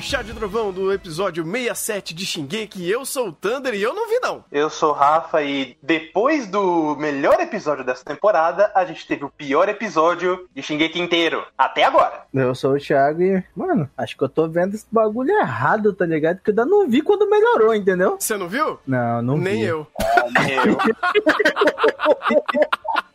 Chá de Trovão do episódio 67 de Shingeki. Eu sou o Thunder e eu não vi não. Eu sou o Rafa e depois do melhor episódio dessa temporada, a gente teve o pior episódio de Shingeki inteiro, até agora. Eu sou o Thiago e, mano, acho que eu tô vendo esse bagulho errado, tá ligado? Porque eu ainda não vi quando melhorou, entendeu? Você não viu? Não, não Nem vi. eu. Nem eu.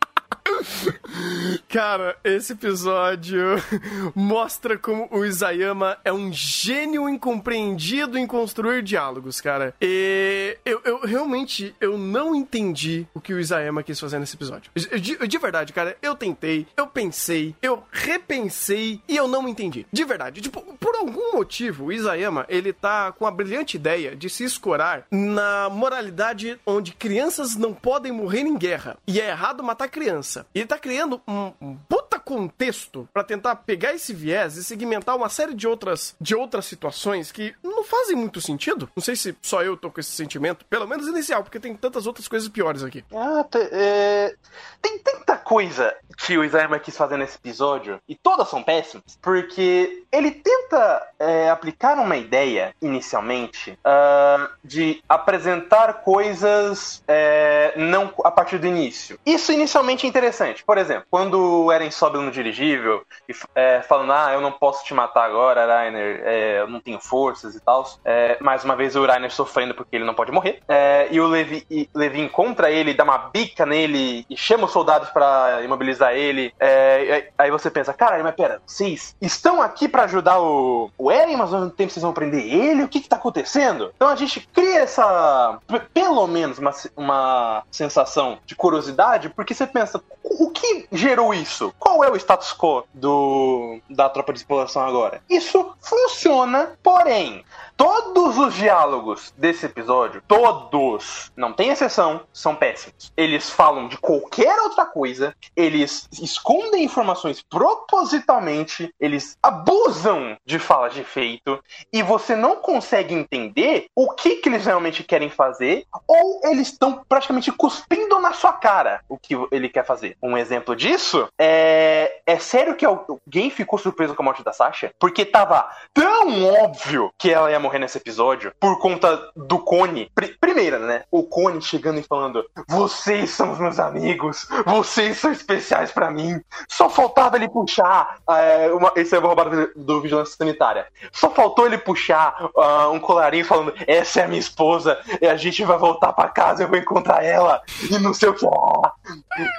Cara, esse episódio mostra como o Isayama é um gênio incompreendido em construir diálogos, cara. E eu, eu realmente eu não entendi o que o Isayama quis fazer nesse episódio. De, de verdade, cara, eu tentei, eu pensei, eu repensei e eu não entendi. De verdade. Tipo, por algum motivo, o Isayama, ele tá com a brilhante ideia de se escorar na moralidade onde crianças não podem morrer em guerra. E é errado matar criança. Ele tá criando um, um puta contexto pra tentar pegar esse viés e segmentar uma série de outras, de outras situações que não fazem muito sentido. Não sei se só eu tô com esse sentimento, pelo menos inicial, porque tem tantas outras coisas piores aqui. Ah, é, Tem tanta coisa que o Isayama quis fazer nesse episódio, e todas são péssimas, porque ele tenta é, aplicar uma ideia, inicialmente, ah, de apresentar coisas é, não a partir do início. Isso inicialmente é interessante. Por exemplo, quando o Eren sobe no dirigível e é, falando, ah, eu não posso te matar agora, Rainer, é, eu não tenho forças e tal. É, mais uma vez o Rainer sofrendo porque ele não pode morrer. É, e o Levi, e Levi encontra ele, dá uma bica nele e chama os soldados pra imobilizar ele. É, aí- você pensa, caralho, mas pera, vocês estão aqui pra ajudar o, o Eren, mas ao mesmo tempo vocês vão prender ele? O que que tá acontecendo? Então a gente cria essa, pelo menos uma, uma sensação de curiosidade, porque você pensa, o que gerou isso? Qual é o status quo do, da tropa de exploração agora? Isso funciona, porém, todos os diálogos desse episódio, todos, não tem exceção, são péssimos. Eles falam de qualquer outra coisa, eles escondem informações propositalmente, eles abusam de fala de efeito, e você não consegue entender o que, que eles realmente querem fazer, ou eles estão praticamente cuspindo na sua cara o que ele quer fazer. Um exemplo disso é. É sério que alguém ficou surpreso com a morte da Sasha? Porque tava tão óbvio que ela ia morrer nesse episódio por conta do Cone. Pri- primeira, né? O Cone chegando e falando: Vocês são os meus amigos, vocês são especiais pra mim. Só faltava ele puxar. é, uma, esse é o roubado do Vigilância Sanitária. Só faltou ele puxar ah, um colarinho falando: Essa é a minha esposa, e a gente vai voltar pra casa, eu vou encontrar ela, e não sei o que.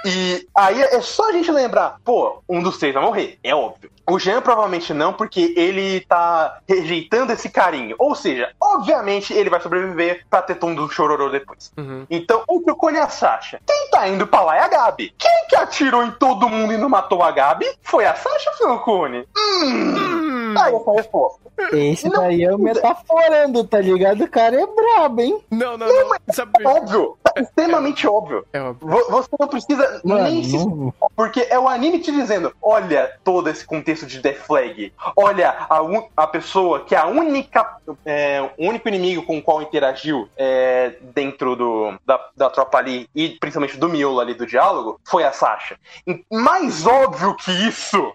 E aí é só a gente lembrar: pô, um dos três vai morrer, é óbvio. O Jean provavelmente não, porque ele tá rejeitando esse carinho. Ou seja, obviamente ele vai sobreviver pra ter tom do chororô depois. Uhum. Então, o Cone e a Sasha, quem tá indo pra lá é a Gabi. Quem que atirou em todo mundo e não matou a Gabi? Foi a Sasha ou foi o Cone? Hum. Tá aí essa resposta. Esse Não, daí é o metaforando, tá ligado? O cara é brabo, hein? Não, não, não. Sabe... É óbvio. Tá extremamente óbvio. É óbvio. Vo- Você não precisa Mano, nem se não- Porque é o anime te dizendo: olha todo esse contexto de Death Flag. Olha a, un- a pessoa que é a única. É, o único inimigo com o qual interagiu é, dentro do, da, da tropa ali, e principalmente do miolo ali do diálogo, foi a Sasha. E mais óbvio que isso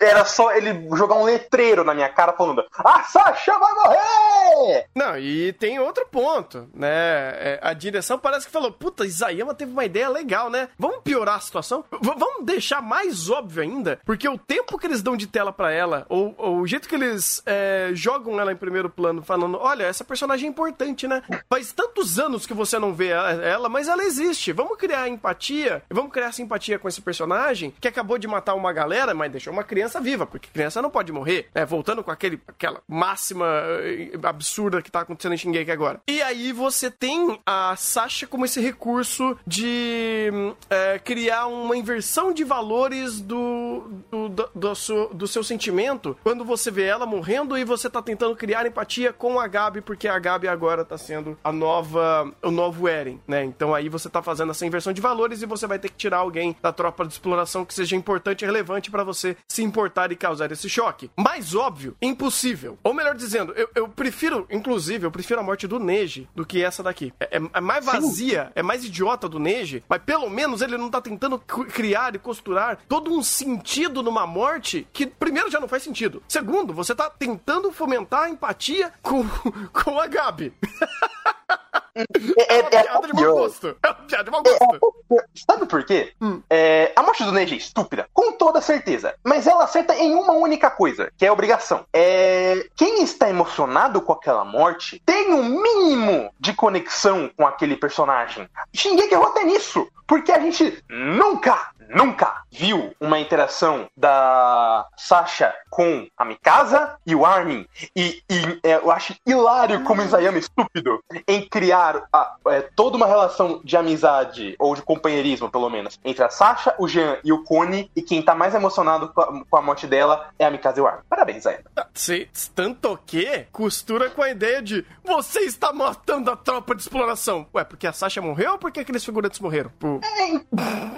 era só ele jogar um letreiro na minha cara falando: A Sasha vai morrer! Não, e tem outro ponto, né? É, a direção parece que falou: puta, Isayama teve uma ideia legal, né? Vamos piorar a situação? V- vamos deixar mais óbvio ainda? Porque o tempo que eles dão de tela pra ela, ou, ou o jeito que eles é, jogam ela em primeiro plano, falando: olha, essa personagem é importante, né? Faz tantos anos que você não vê a- ela, mas ela existe. Vamos criar empatia, vamos criar simpatia com esse personagem que acabou de matar uma galera, mas deixou uma criança viva, porque criança não pode morrer, né? Voltando com aquele, aquela máxima eh, absurda que tá acontecendo em Shingeki agora. E aí você tem a Sasha como esse recurso de eh, criar uma inversão de valores do, do, do, do seu, do seu sentimento quando você vê ela morrendo e você tá tentando criar empatia com a Gabi, porque a Gabi agora tá sendo a nova, o novo Eren, né? Então aí você tá fazendo essa inversão de valores e você vai ter que tirar alguém da tropa de exploração que seja importante e relevante pra você se importar e causar esse choque. Mais óbvio, impossível. Ou melhor dizendo, eu, eu prefiro, inclusive, eu prefiro a morte do Neji do que essa daqui. É, é- é mais vazia, é mais idiota do Neji, mas pelo menos ele não tá tentando criar e costurar todo um sentido numa morte que, primeiro, já não faz sentido. Segundo, você tá tentando fomentar a empatia com, com a Gabi. É, é, uma é piada de mau gosto. É uma piada de mau É, gosto. é, Sabe por quê? Hum. É, a morte do Neji é estúpida, com toda certeza. Mas ela acerta em uma única coisa, que é a obrigação. É, quem está emocionado com aquela morte tem um mínimo de conexão com aquele personagem. Shingeki errou até nisso, porque a gente nunca, nunca viu uma interação da Sasha com a Mikasa e o Armin. E, e, é, eu acho hilário como o Isayama é estúpido em criar a- é, toda uma relação de amizade, ou de companheirismo, pelo menos, entre a Sasha, o Jean e o Kone, e quem tá mais emocionado com a, com a morte dela é a Mikasa e o Armin. Parabéns, Isayama. Se, tanto que costura com a ideia de você está matando a tropa de exploração. Ué, porque a Sasha morreu ou porque aqueles figurantes morreram?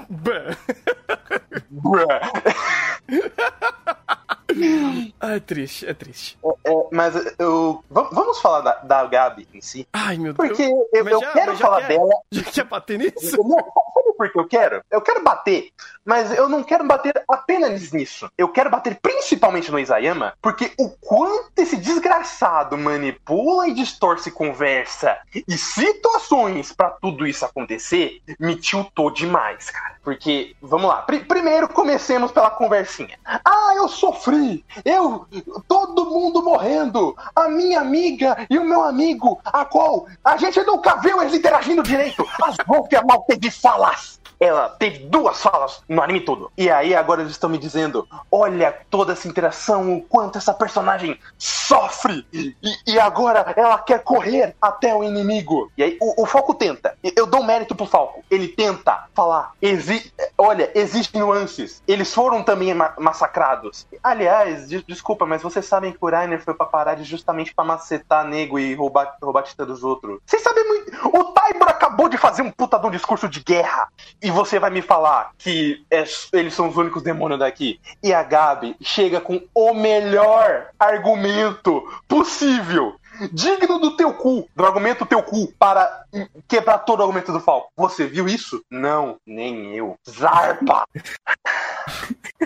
Bah. Bruh. Ah, é triste, é triste. É, mas eu. va- Vamos falar da, da Gabi em si. Ai, meu Deus. Porque eu, Mas eu já- quero já falar dela. Já quer bater nisso? Não, sabe por que eu quero? Eu quero bater, mas eu não quero bater apenas nisso. Eu quero bater principalmente no Isayama, porque o quanto esse desgraçado manipula e distorce conversa e situações pra tudo isso acontecer me tiltou demais, cara. Porque, vamos lá, pri- primeiro comecemos pela conversinha. Ah, eu sofri! Eu. Todo mundo morrendo! A minha amiga e o meu amigo, a qual a gente nunca viu eles interagindo direito! As Wolfia mal teve falas! Ela teve duas falas no anime todo. E aí agora eles estão me dizendo: olha toda essa interação, o quanto essa personagem sofre! E, e agora ela quer correr até o inimigo. E aí o, o Falco tenta. Eu dou mérito pro Falco. Ele tenta falar: exi olha, existem nuances. Eles foram também ma- massacrados. Aliás, de- desculpa, mas vocês sabem que o Rainer foi pra parar justamente pra macetar nego e roubar, roubar tita dos outros. Vocês sabem muito. O Taibor acabou de fazer um puta de um discurso de guerra. E você vai me falar que é- eles são os únicos demônios daqui. E a Gabi chega com o melhor argumento possível. Digno do teu cu, do argumento teu cu, para quebrar todo o argumento do Falco. Você viu isso? Não, nem eu. Zarpa!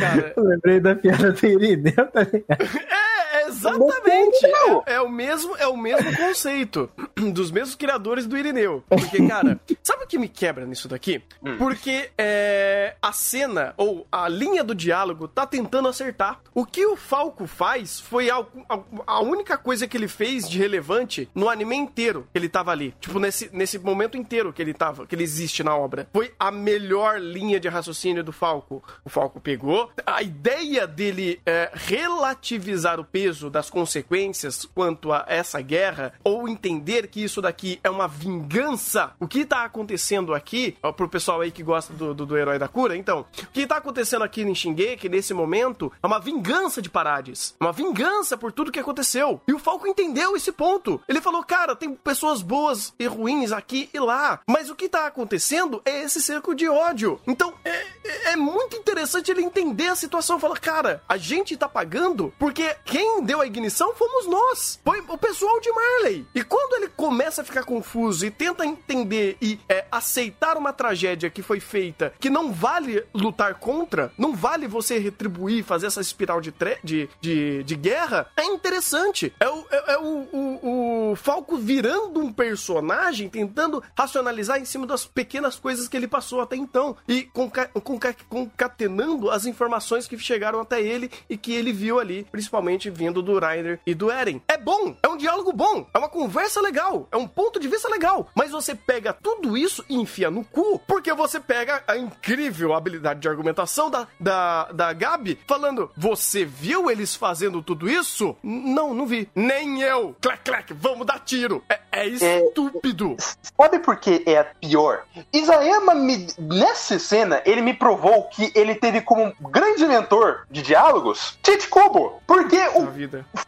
Cara, Eu lembrei da piada do Irineu, tá ligado? é, exatamente. É, é o mesmo, é o mesmo conceito dos mesmos criadores do Irineu. Porque, cara, sabe o que me quebra nisso daqui? Hum. Porque é, a cena ou a linha do diálogo tá tentando acertar. O que o Falco faz foi a, a- a única coisa que ele fez de relevante no anime inteiro que ele tava ali. Tipo, nesse, nesse momento inteiro que ele tava, que ele existe na obra. Foi a melhor linha de raciocínio do Falco. O Falco pegou a ideia dele é, relativizar o peso das consequências quanto a essa guerra, ou entender que isso daqui é uma vingança. O que tá acontecendo aqui, ó, pro pessoal aí que gosta do, do, do herói da cura, então, o que tá acontecendo aqui em Shingeki, nesse momento, é uma vingança de Parades. Uma vingança por tudo que aconteceu. E o Falco entendeu esse ponto. Ele falou, cara, tem pessoas boas e ruins aqui e lá. Mas o que tá acontecendo é esse cerco de ódio. Então, é, é- é muito interessante ele entender a situação. Fala, cara, a gente tá pagando porque quem deu a ignição fomos nós. Foi o pessoal de Marley. E quando ele começa a ficar confuso e tenta entender e é, aceitar uma tragédia que foi feita, que não vale lutar contra, não vale você retribuir, fazer essa espiral de, de, de, de guerra, é interessante. É, o, é, é o, o, o Falco virando um personagem, tentando racionalizar em cima das pequenas coisas que ele passou até então e conca- conca- concatenando as informações que chegaram até ele e que ele viu ali, principalmente vindo do Ryder e do Eren. É bom, é um diálogo bom, é uma conversa legal, é um ponto de vista legal, mas você pega tudo isso e enfia no cu, porque você pega a incrível habilidade de argumentação da, da, da Gabi falando: Você viu eles fazendo tudo isso? Não, não vi. Nem eu. Clac, clac, vamos dar tiro. É, é estúpido. Sabe por que é pior? Isayama, me, nessa cena, ele me provou que ele teve como grande mentor de diálogos Chichikobo. Porque o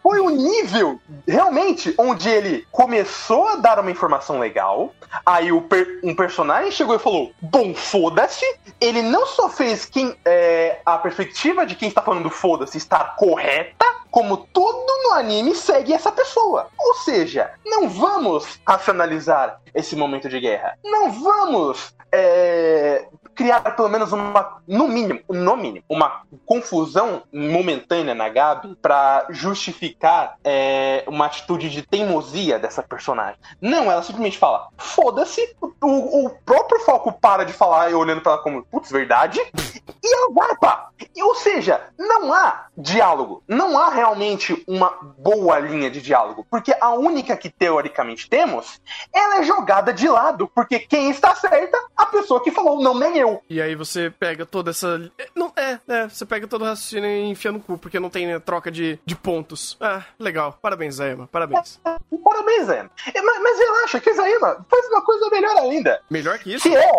foi o nível, realmente, onde ele começou a dar uma informação legal, aí per- um personagem chegou e falou, bom, foda-se, ele não só fez quem é, a perspectiva de quem está falando foda-se estar correta, como tudo no anime segue essa pessoa. Ou seja, não vamos racionalizar esse momento de guerra. Não vamos é, criar pelo menos uma, no mínimo, no mínimo, uma confusão momentânea na Gabi pra justificar é, uma atitude de teimosia dessa personagem. Não, ela simplesmente fala, foda-se, o, o próprio Falco para de falar e olhando pra ela como, putz, verdade, e ela. E, ou seja, não há diálogo, não há realmente uma boa linha de diálogo, porque a única que teoricamente temos, ela é jogada de lado, porque quem está certa, a pessoa que falou, não nem eu. E aí você pega toda essa. é, Não, é, é, você pega todo o raciocínio e enfia no cu, porque não tem né, troca de, de pontos. Ah, legal. Parabéns, Zaema. Parabéns. Parabéns, Zé. Mas, mas relaxa, que Zaima faz uma coisa melhor ainda. Melhor que isso? Que é.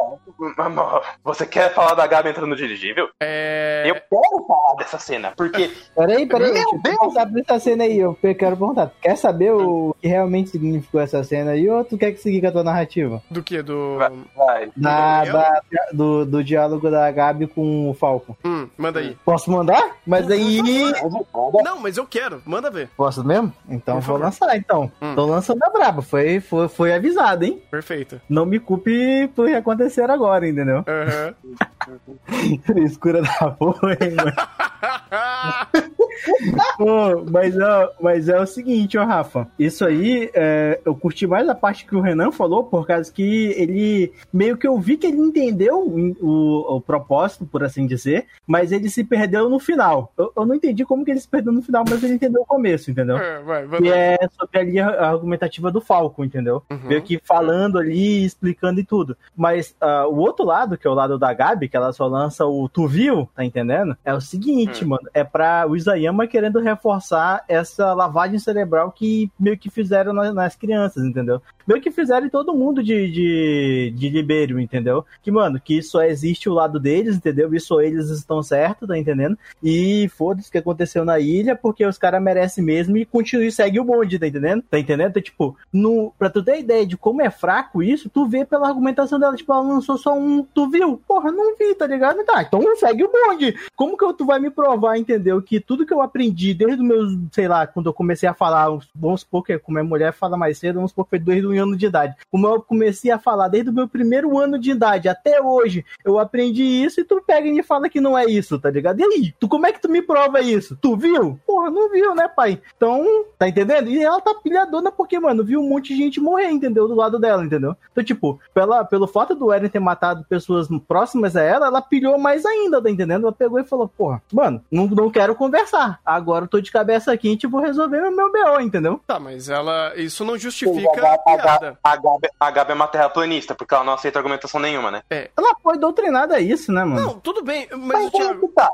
Você quer falar da Gabi entrando no dirigível? É. Eu quero falar dessa cena, porque. Peraí, peraí, Meu eu Deus! perguntar pra essa cena aí. Eu quero perguntar. Quer saber o que realmente significou essa cena aí ou tu quer que seguir com a tua narrativa? Do que? Do. Vai, vai. Da, da- do, do diálogo da Gabi com o Falco. Hum, manda aí. Posso mandar? Mas aí. Não, mas eu quero. Manda ver. Posso mesmo? Então vou lançar, então. Hum. Tô lançando a braba. Foi, foi, foi avisado, hein? Perfeito. Não me culpe por acontecer agora, entendeu? Aham. Frescura da porra, hein, mano. Pô, mas, ó, mas é o seguinte, ó, Rafa. Isso aí, é, eu curti mais a parte que o Renan falou, por causa que ele. Meio que eu vi que ele entendeu o, o- o propósito, por assim dizer, mas ele se perdeu no final. Eu, eu não entendi como que ele se perdeu no final, mas ele entendeu o começo, entendeu? É, vai, vai. Que é sobre ali a argumentativa do Falco, entendeu? Uhum. Meio que falando ali, explicando e tudo. Mas ah, o outro lado, que é o lado da Gabi, que ela só lança o Tu Viu, tá entendendo? É o seguinte, mano, é pra o Isayama querendo reforçar essa lavagem cerebral que meio que fizeram na- nas crianças, entendeu? Meio que fizeram em todo mundo de, de, de Libério, entendeu? Que, mano, que só existe o lado deles, entendeu? E só eles estão certos, tá entendendo? E foda-se o que aconteceu na ilha, porque os caras merecem mesmo e continua e segue o bonde, tá entendendo? Tá entendendo? Então, tipo, no, pra tu ter ideia de como é fraco isso, tu vê pela argumentação dela, tipo, ela lançou só um, tu viu? Porra, não vi, tá ligado? Tá, então segue o bonde. Como que tu vai me provar, entendeu? Que tudo que eu aprendi desde os meus, sei lá, quando eu comecei a falar, vamos supor que como a mulher fala mais cedo, vamos supor que foi desde um ano de idade. Como eu comecei a falar desde o meu primeiro ano de idade até hoje, eu aprendi isso e tu pega e me fala que não é isso, tá ligado? E aí, tu como é que tu me prova isso? Tu viu? Porra, não viu, né, pai? Então, tá entendendo? E ela tá pilhadona porque, mano, viu um monte de gente morrer, entendeu? Do lado dela, entendeu? Então, tipo, pela, pelo fato do Eren ter matado pessoas próximas a ela, ela pilhou mais ainda, tá entendendo? Ela pegou e falou, porra, mano, não, não quero conversar. Agora eu tô de cabeça quente e vou resolver o meu BO, entendeu? Tá, mas ela. Isso não A justifica a Gabi, a, piada. A, Gabi, a Gabi é uma terraplanista, porque ela não aceita argumentação nenhuma, né? Ela foi doutrinada a isso, né, mano? Não, tudo bem, mas. Mas como Thiago, que tá?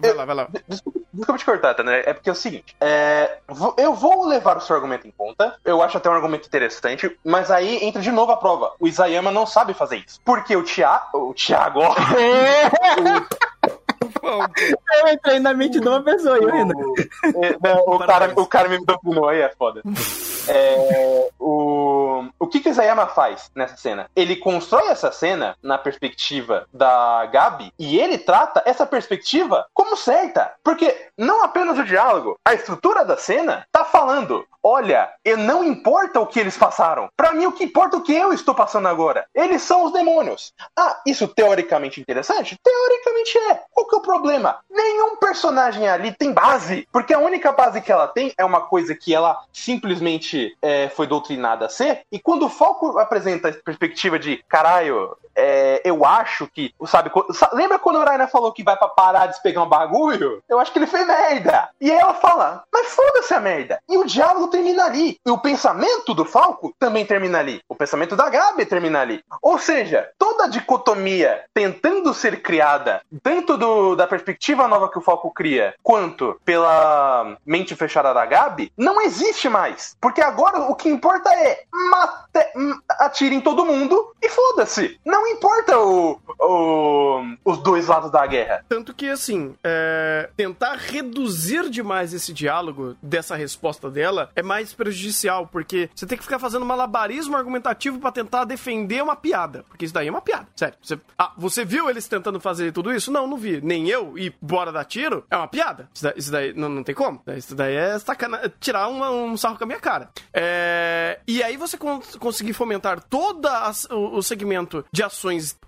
vai lá, vai lá. Desculpa, desculpa te cortar, tá, né? É porque é o seguinte: é, eu vou levar o seu argumento em conta, eu acho até um argumento interessante, mas aí entra de novo a prova. O Isayama não sabe fazer isso. Porque o Thiago. O Thiago, Eu entrei na mente de uma pessoa, eu ainda. O, é, não, o, cara, o cara me dominou aí, é foda. É, o, o que, que Isayama faz nessa cena? Ele constrói essa cena na perspectiva da Gabi e ele trata essa perspectiva como certa. Porque não apenas o diálogo, a estrutura da cena tá falando: olha, e não importa o que eles passaram. Pra mim, o que importa é o que eu estou passando agora. Eles são os demônios. Ah, isso teoricamente interessante? Teoricamente é. Qual que é o problema? Nenhum personagem ali tem base. Porque a única base que ela tem é uma coisa que ela simplesmente é, foi doutrinada a ser. E quando o Falco apresenta a perspectiva de caralho, é, eu acho que. Sabe, lembra quando o Raina falou que vai pra parar de pegar um bagulho? Eu acho que ele fez merda. E ela fala, mas foda-se a merda. E o diálogo termina ali. E o pensamento do Falco também termina ali. O pensamento da Gabi termina ali. Ou seja, toda a dicotomia tentando ser criada, tanto do- da perspectiva nova que o Falco cria, quanto pela mente fechada da Gabi, não existe mais. Porque agora o que importa é mate, todo mundo e foda-se. Não importa o, o- os dois lados da guerra. Tanto que, assim, é, tentar reduzir demais esse diálogo dessa resposta dela é mais prejudicial, porque você tem que ficar fazendo malabarismo argumentativo pra tentar defender uma piada. Porque isso daí é uma piada, sério. Você, ah, você viu eles tentando fazer tudo isso? Não, não vi. Nem eu, e bora dar tiro? É uma piada. Isso daí, isso daí não, não tem como. Isso daí é sacana, tirar uma- um sarro com a minha cara. É, e aí você con- conseguir fomentar todo o, segmento de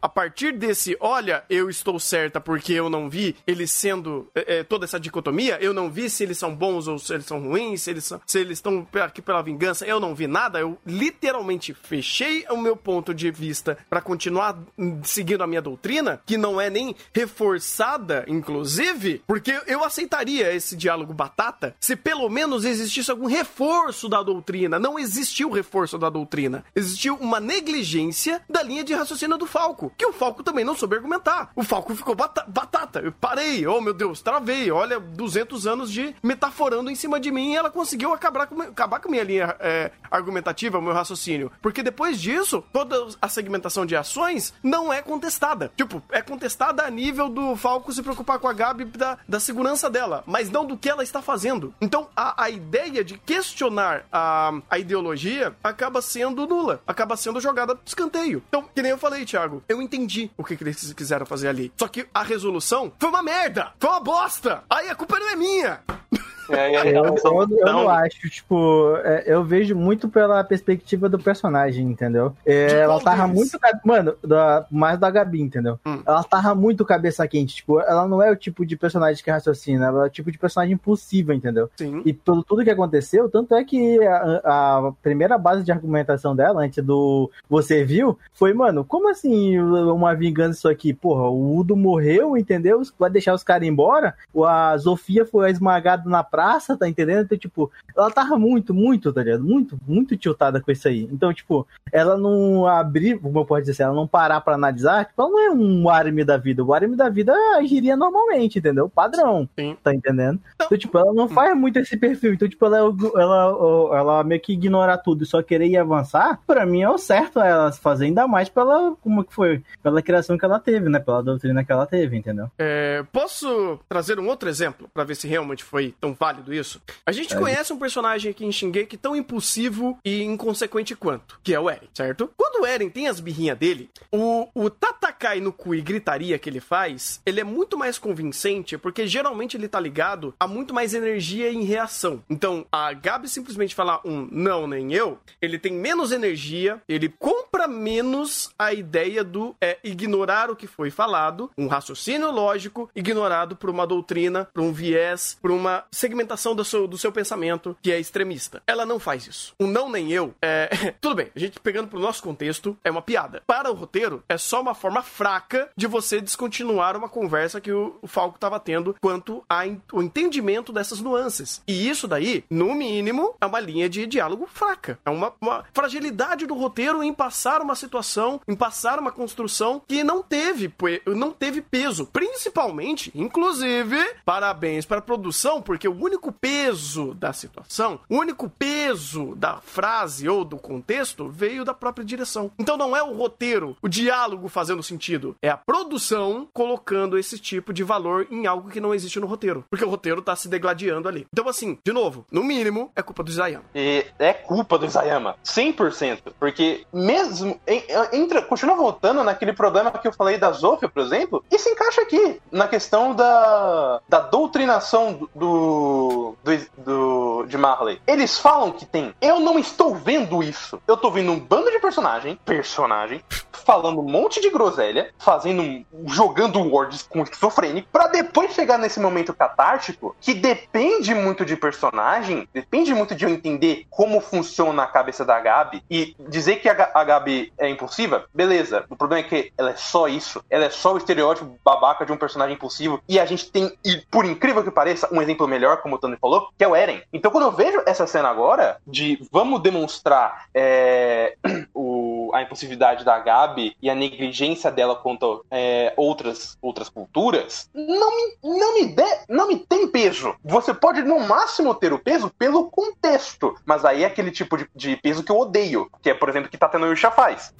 a partir desse, olha, eu estou certa porque eu não vi eles sendo é, toda essa dicotomia, eu não vi se eles são bons ou se eles são ruins, se eles, são, se eles estão aqui pela vingança, eu não vi nada, eu literalmente fechei o meu ponto de vista para continuar seguindo a minha doutrina, que não é nem reforçada, inclusive, porque eu aceitaria esse diálogo batata se pelo menos existisse algum reforço da doutrina. Não existiu reforço da doutrina. Existiu uma negligência da linha de raciocínio do Falco, que o Falco também não soube argumentar. O Falco ficou bata batata. Eu parei, oh meu Deus, travei. Olha, 200 anos de metaforando em cima de mim e ela conseguiu acabar com, acabar com minha linha é, argumentativa, meu raciocínio. Porque depois disso, toda a segmentação de ações não é contestada. Tipo, é contestada a nível do Falco se preocupar com a Gabi da, da segurança dela, mas não do que ela está fazendo. Então, a, a ideia de questionar a, a ideologia acaba sendo nula, acaba sendo jogada pro escanteio. Então, que nem eu falei, Thiago, eu entendi o que, que eles quiseram fazer ali. Só que a resolução foi uma merda, foi uma bosta. Aí a culpa não é minha. É, é, eu, eu, eu, não acho, tipo, é, eu vejo muito pela perspectiva do personagem, entendeu? É, ela tava deles? muito. Mano, da, mais da Gabi, entendeu? Hum. Ela tava muito cabeça quente, tipo, ela não é o tipo de personagem que raciocina, ela é o tipo de personagem impulsiva, entendeu? Sim. E pelo tudo que aconteceu, tanto é que a, a, primeira base de argumentação dela, antes do Você Viu, foi, mano, como assim uma vingança isso aqui? Porra, o Udo morreu, entendeu? Vai deixar os caras embora? A Sofia foi esmagada na praia praça, tá entendendo? Então, tipo, ela tava muito, muito, tá ligado? Muito, muito tiltada com isso aí. Então, tipo, ela não abrir, como eu posso dizer, ela não parar pra analisar, tipo, ela não é um arme da vida. O arme da vida agiria normalmente, entendeu? Padrão. Sim. Tá entendendo? Então, então, tipo, ela não faz muito esse perfil. Então, tipo, ela, ela, ela meio que ignorar tudo e só querer ir avançar, pra mim é o certo ela fazer ainda mais pela, como que foi? Pela criação que ela teve, né? Pela doutrina que ela teve, entendeu? É, posso trazer um outro exemplo pra ver se realmente foi tão fácil válido isso. A gente é. conhece um personagem aqui em Shingeki tão impulsivo e inconsequente quanto, que é o Eren, certo? Quando o Eren tem as birrinhas dele, o, o Tatakai no cu e gritaria que ele faz, ele é muito mais convincente, porque geralmente ele tá ligado a muito mais energia em reação. Então, a Gabi simplesmente falar um não nem eu, ele tem menos energia, ele compra menos a ideia do é, ignorar o que foi falado, um raciocínio lógico ignorado por uma doutrina, por um viés, por uma segmentação segmentação do seu, do seu pensamento que é extremista. Ela não faz isso. O não nem eu é. Tudo bem, a gente pegando pro nosso contexto, é uma piada. Para o roteiro, é só uma forma fraca de você descontinuar uma conversa que o, o Falco estava tendo quanto ao entendimento dessas nuances. E isso daí, no mínimo, é uma linha de diálogo fraca. É uma, uma fragilidade do roteiro em passar uma situação, em passar uma construção que não teve, não teve peso. Principalmente, inclusive, parabéns para a produção, porque o único peso da situação, o único peso da frase ou do contexto veio da própria direção. Então não é o roteiro, o diálogo fazendo sentido, é a produção colocando esse tipo de valor em algo que não existe no roteiro, porque o roteiro tá se degladiando ali. Então assim, de novo, no mínimo é culpa do Isayama. E é culpa do Isayama, 100%, porque mesmo entra, continua voltando naquele problema que eu falei da Zofia, por exemplo, e se encaixa aqui na questão da, da doutrinação do do, do, de Marley. Eles falam que tem. Eu não estou vendo isso. Eu tô vendo um bando de personagem, personagem, falando um monte de groselha, fazendo, jogando words com esquizofrênico, para depois chegar nesse momento catártico que depende muito de personagem, depende muito de eu entender como funciona a cabeça da Gabi e dizer que a, a Gabi é impulsiva, beleza. O problema é que ela é só isso, ela é só o estereótipo babaca de um personagem impulsivo e a gente tem, e por incrível que pareça, um exemplo melhor como o Tony falou, que é o Eren. Então, quando eu vejo essa cena agora, de vamos demonstrar é, o, a impulsividade da Gabi e a negligência dela quanto é, outras, outras culturas, não me, não, me dê, não me tem peso. Você pode, no máximo, ter o peso pelo contexto, mas aí é aquele tipo de, de peso que eu odeio, que é, por exemplo, que tá tendo faz.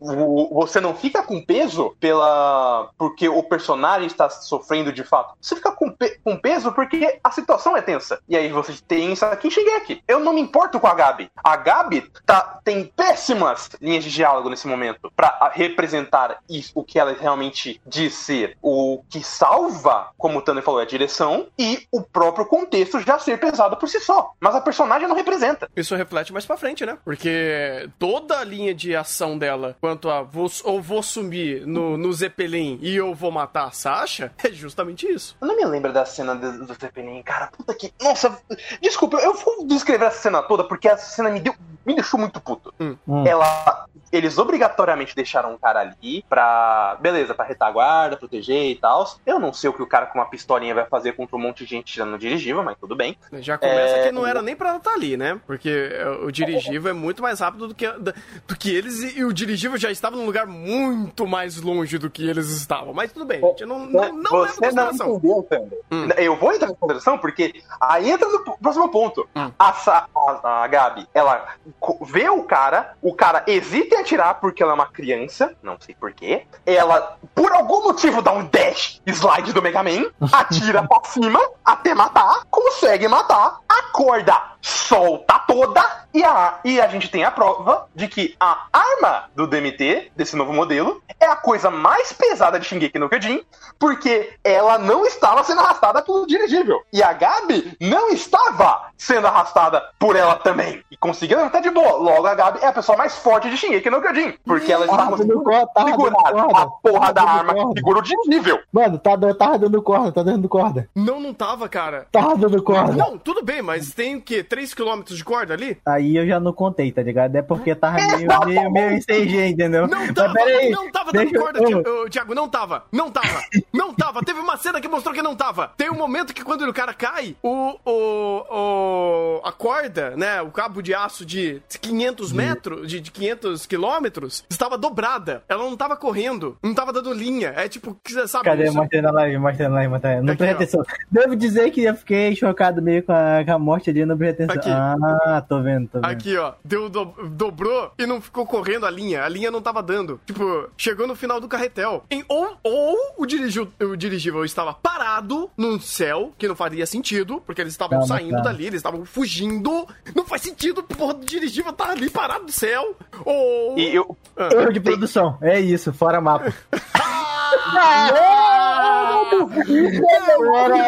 O, você não fica com peso pela porque o personagem está sofrendo de fato. Você fica com, pe, com peso porque a situação é tensa. E aí você tem isso aqui em Shingeki. Eu não me importo com a Gabi. A Gabi tá, tem péssimas linhas de diálogo nesse momento para representar isso, o que ela realmente diz ser. O que salva, como o Tanner falou, é a direção e o próprio contexto já ser pesado por si só. Mas a personagem não representa. Isso reflete mais pra frente, né? Porque toda a linha de ação dela, quanto a vou, ou vou sumir no, no Zeppelin e eu vou matar a Sasha, é justamente isso. Eu não me lembro da cena do, do Zeppelin, cara. Puta que. Nossa, desculpa, eu vou descrever essa cena toda porque essa cena me deu. Me deixou muito puto. Hum. Ela. Eles obrigatoriamente deixaram um cara ali pra. Beleza, pra retaguarda, proteger e tal. Eu não sei o que o cara com uma pistolinha vai fazer contra um monte de gente tirando no dirigível, mas tudo bem. Já começa É, que não era nem pra ela estar ali, né? Porque o dirigível é muito mais rápido do que, do que eles e, o dirigível já estava num lugar muito mais longe do que eles estavam. Mas tudo bem, gente, não, não, não Você não consideração. entendeu. Hum. Eu vou entrar em consideração porque aí entra no próximo ponto. Hum. A, a, a Gabi, ela vê o cara, o cara hesita em atirar porque ela é uma criança, não sei porquê. Ela, por algum motivo, dá um dash slide do Mega Man, atira pra cima até matar, consegue matar, acorda, solta toda e a, e a gente tem a prova de que a arma do DMT, desse novo modelo, é a coisa mais pesada de Shingeki no Kyojin, porque ela não estava sendo arrastada pelo dirigível. E a Gabi não estava sendo arrastada por ela também. E conseguiu levantar de boa. Logo, a Gabi é a pessoa mais forte de Shingeki no Kyojin, porque ela estava Tava dando corda, corda. A porra da Tava dando arma corda. segura o dirigível. Mano, tá, tava dando corda, tá dando corda. Não, não tava, cara. Tava dando corda. Não, tudo bem, mas tem o quê? 3km de corda ali? Aí eu já não contei, tá ligado? É porque tava meio, meio, meio em CG, entendeu? Não Mas tava, peraí, não tava dando deixa eu- corda, ô, Thiago, não tava, não tava, não tava. Teve uma cena que mostrou que não tava. Tem um momento que quando o cara cai, o, o, o a corda, né, o cabo de aço de 500 metros, de, de 500 quilômetros, estava dobrada. Ela não tava correndo, não tava dando linha. É tipo, sabe? Cadê? isso- Mostrando a live, mostrando a live, live. Não prestei atenção. Devo dizer que eu fiquei chocado meio com a, com a morte ali, não prestei atenção. Ah, tô vendo, tô vendo. Aqui, ó, deu, do- dobrou e não ficou correndo a linha. A linha não tava dando. Tipo, chegou no final do carretel. Em- ou ou o, dirigível, o dirigível estava parado no céu, que não faria sentido, porque eles estavam Calma, saindo calma. dali, eles estavam fugindo. Não faz sentido, porra, o dirigível tá ali parado no céu. Ou. E eu. Ah. Erro de produção, é isso, fora mapa.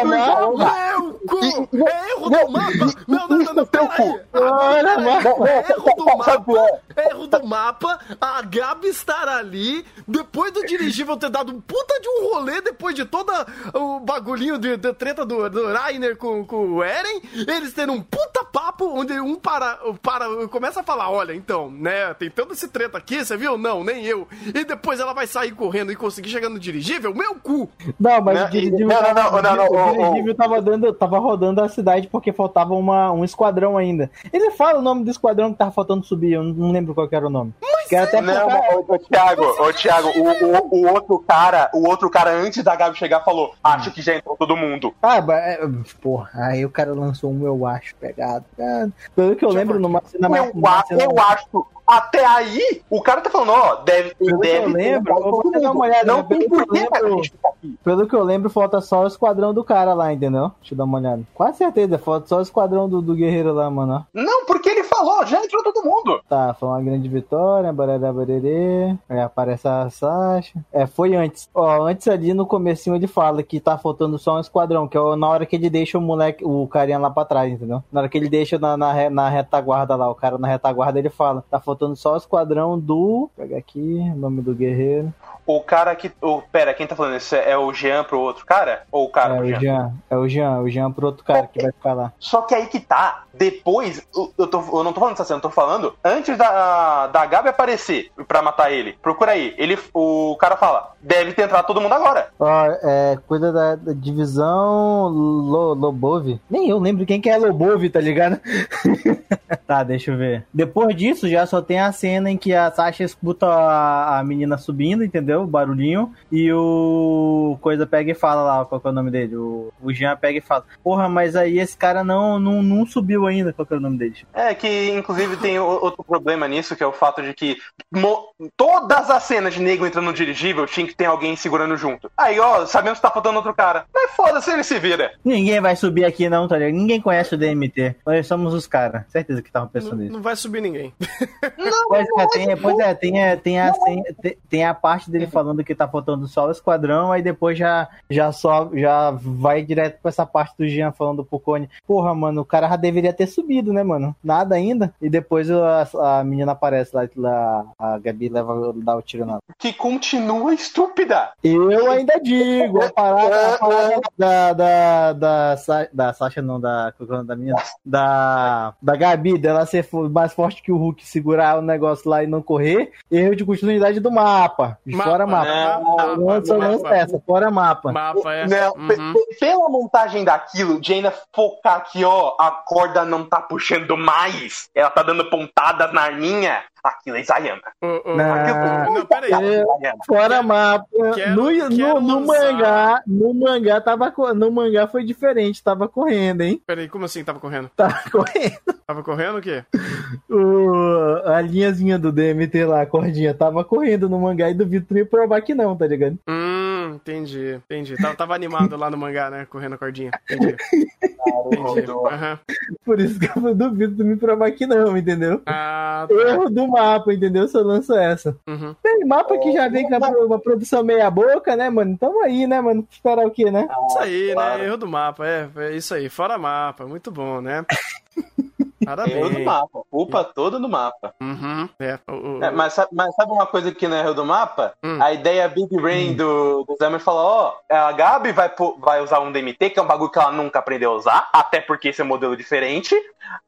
Meu cu! É erro do mapa! Não, não, não, não, peraí! É erro do mapa! é? Erro do mapa, a Gabi estar ali, depois do dirigível ter dado um puta de um rolê, depois de toda o bagulhinho de, de treta do, do Rainer com, com o Eren, eles terem um puta papo onde um para, para começa a falar: olha, então, né, tem todo esse treta aqui, você viu? Não, nem eu. E depois ela vai sair correndo e conseguir chegar no dirigível, meu cu! Não, mas Não, o dirigível, não, não, tava- não, não, o não, dirigível tava, dando, tava rodando a cidade porque faltava uma, um esquadrão ainda. Ele fala o nome do esquadrão que tava faltando subir, eu não lembro qual que era o nome. que era até Não, pra- ô, ô, Thiago, ô, Thiago, o, o, o outro cara, o outro cara antes da Gabi chegar falou, acho que já entrou todo mundo. Ah, ba- é, porra, aí o cara lançou um eu acho pegado. Ah, pelo que eu lembro, numa cena mais. Eu, eu acho, até aí, o cara tá falando, ó, deve, Pelo que deve eu lembro, eu vou dar uma olhada, Não né? tem Pelo que eu porquê aqui. Pelo que eu lembro, falta só o esquadrão do cara lá, entendeu? Deixa eu dar uma olhada. Quase certeza, falta só o esquadrão do, do guerreiro lá, mano. Não, porque ele falou, já entrou todo mundo. Tá, foi uma grande vitória, barará, barerê. Aí aparece a Sasha. É, foi antes. Ó, antes ali no comecinho ele fala que tá faltando só um esquadrão, que é na hora que ele deixa o moleque, o carinha lá pra trás, entendeu? Na hora que ele deixa na, na, na retaguarda lá, o cara na retaguarda ele fala, tá faltando só o esquadrão do... Vou pegar aqui, o nome do guerreiro. O cara que. O, pera, quem tá falando isso? É o Jean pro outro cara? Ou o cara É pro o Jean? Jean, é o Jean, o Jean pro outro cara que vai ficar lá. Só que aí que tá. Depois, eu, eu tô- eu não tô falando dessa cena, eu tô falando antes da, da Gabi aparecer pra matar ele. Procura aí. Ele, o cara fala: deve ter entrado todo mundo agora. Ó, é, coisa da, da divisão Lo, Lobov. Nem eu lembro quem que é Lobov, tá ligado? tá, deixa eu ver. Depois disso, já só tem a cena em que a Sasha escuta a, a menina subindo, entendeu? O barulhinho. E o Coisa pega e fala lá, qual que é o nome dele? O, o Jean pega e fala, porra, mas aí esse cara não, não, não subiu ainda, qual que é o nome dele? É, que inclusive tem outro problema nisso, que é o fato de que todas as cenas de nego entrando no dirigível tinha que ter alguém segurando junto. Aí, ó, sabemos que tá faltando outro cara. Mas foda-se, ele se vira. Ninguém vai subir aqui não, tá ligado? Ninguém conhece o DMT. Nós somos os caras. Certeza que estavam pensando não, nisso. Não vai subir ninguém. Não, pois, é, tem, pois é, tem, é, tem, a, tem, tem a parte dele falando que tá faltando só o esquadrão, aí depois já, já, só, já vai direto pra essa parte do Jean falando pro Cone. Porra, mano, o cara já deveria ter subido, né, mano? Nada ainda. E depois a, a menina aparece lá, lá, a Gabi leva dá o tiro nela. Que continua estúpida. Eu ainda digo, a parada, a parada da, da, da, da, Sasha, não, da, é da minha, da, da Gabi, dela ser mais forte que o Hulk, segurar o negócio lá e não correr, erro de continuidade do mapa. mapa fora mapa. Não, não, não, não essa, fora mapa. Mapa, é. Não, uhum. Pela montagem daquilo, de ainda focar aqui, ó, a corda não tá puxando mais, ela tá dando pontadas na arminha, aquilo é Isayama. Uh, uh, não, aquilo, não, peraí. É, fora mapa. Quero, no, quero no, no mangá, no mangá tava no mangá foi diferente, tava correndo, hein? Peraí, como assim tava correndo? Tava correndo. Tava correndo o quê? O, a linhazinha do DMT lá, a cordinha, tava correndo no mangá e duvido tu me provar que não, tá ligado? Hum, entendi, entendi. Tava, tava animado lá no mangá, né? Correndo a cordinha. Entendi. entendi. Uhum. Por isso que eu duvido tu me provar que não, entendeu? Ah, tá. Erro do mapa, entendeu? Se eu lanço essa. Uhum. Tem mapa que já vem com uma produção meia boca, né, mano? Tamo aí, né, mano? Esperar o quê, né? Isso aí, né? Erro do mapa, é, é isso aí. Fora mapa, muito bom, né? Parabéns. Erro do mapa. Culpa toda do mapa. Uhum. É, o, é, mas, mas, sabe uma coisa que não é do mapa? Hum. A ideia Big Brain hum. do, do falou: ó, oh, a Gabi vai, vai usar um DMT, que é um bagulho que ela nunca aprendeu a usar, até porque esse é um modelo diferente.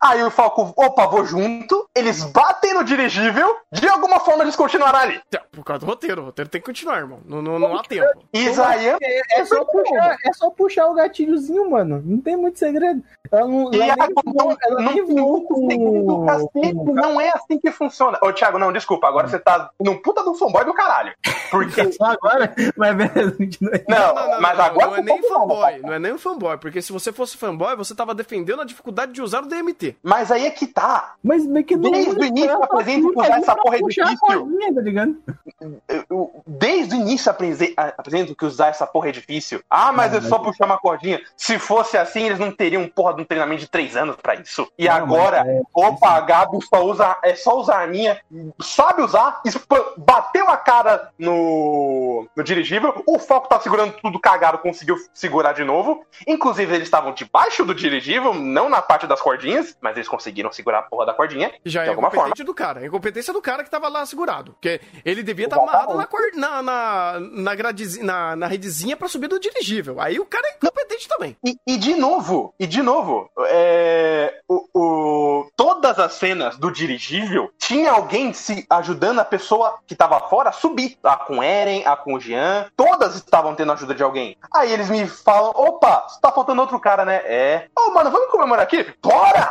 Aí o Falco, opa, vou junto. Eles batem no dirigível, de alguma forma eles continuaram ali. É, por causa do roteiro, o roteiro tem que continuar, irmão. Não, não, não há tempo. É, é, só puxar, é só puxar o gatilhozinho, mano. Não tem muito segredo. Ela não, ela nem, não, ela não, voou com... cacete, não é assim que funciona. Ô, Thiago, não, desculpa, agora você tá num puta do fanboy do caralho. Porque. Só agora? Mas não, não, não, mas agora. Não é nem fanboy, não é nem fanboy, porque se você fosse fanboy, você tava defendendo a dificuldade de usar o DMT. Mas aí é que tá. Mas que Desde o início apresenta que usar essa porra é difícil. Tá Desde o início apresenta que usar essa porra é difícil. Ah, mas é só puxar uma cordinha. Se fosse assim, eles não teriam porra de um treinamento de três anos pra isso. E não, agora, é, opa, a Gabi só usa, é só usar a minha, sabe usar, bateu a cara no, no dirigível, o Foco tá segurando tudo cagado, conseguiu segurar de novo. Inclusive, eles estavam debaixo do dirigível, não na parte das cordinhas, mas eles conseguiram segurar a porra da cordinha. Já de é alguma forma. do cara, é incompetência do cara que tava lá segurado. Porque ele devia estar tá amarrado na, na, na, na, gradizinha, na, na redezinha pra subir do dirigível. Aí o cara é incompetente também. E, e de novo, e de novo, é, o, o, todas as cenas do dirigível tinha alguém se ajudando a pessoa que tava fora a subir. A com Eren, a com o Jean, todas estavam tendo ajuda de alguém. Aí eles me falam: opa, tá faltando outro cara, né? É. Ô, oh, mano, vamos comemorar aqui? Bora!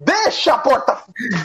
Deixa a porta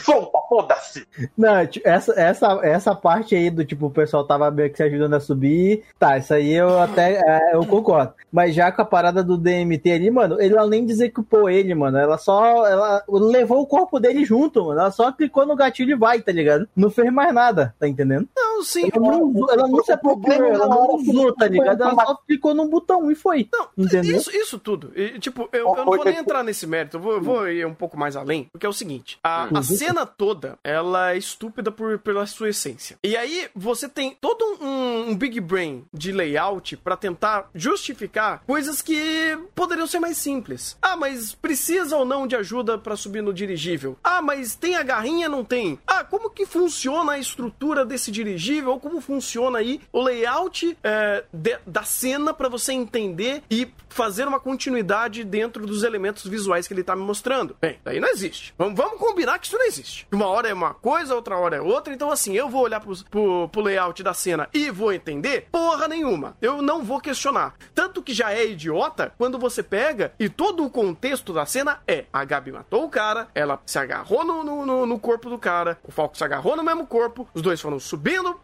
solta, foda-se! Não, essa, essa, essa parte aí do tipo, o pessoal tava meio que se ajudando a subir. Tá, isso aí eu até é, eu concordo. Mas já com a parada do DMT ali, mano, ele além de dizer que pô ele, mano, ela só. Ela levou o corpo dele junto, mano. Ela só clicou no gatilho e vai, tá ligado? Não fez mais nada, tá entendendo? Não, sim. Ela não, ela não se apropriou, ela não usou, tá ligado? Ela só clicou num botão e foi. Não, entendeu? Isso, isso tudo. E, tipo, eu, eu não vou nem entrar nesse mérito, eu vou, eu vou ir um pouco mais além. Porque é o seguinte: a, a cena toda, ela é estúpida por, pela sua essência. E aí você tem todo um, um big brain de layout para tentar justificar coisas que poderiam ser mais simples. Ah, mas precisa ou não de ajuda para subir no dirigível? Ah, mas tem a garrinha? Não tem? Ah, como que funciona a estrutura desse dirigível? Ou como funciona aí o layout é, de, da cena para você entender e fazer uma continuidade dentro dos elementos visuais que ele tá me mostrando? Bem, daí não existe. Vamos, vamos combinar que isso não existe. Uma hora é uma coisa, outra hora é outra. Então, assim, eu vou olhar pro, pro, pro layout da cena e vou entender? Porra nenhuma. Eu não vou questionar. Tanto Tanto que já é idiota quando você pega e todo o contexto da cena é: a Gabi matou o cara, ela se agarrou no, no, no corpo do cara, o Falco se agarrou no mesmo corpo, os dois foram subindo,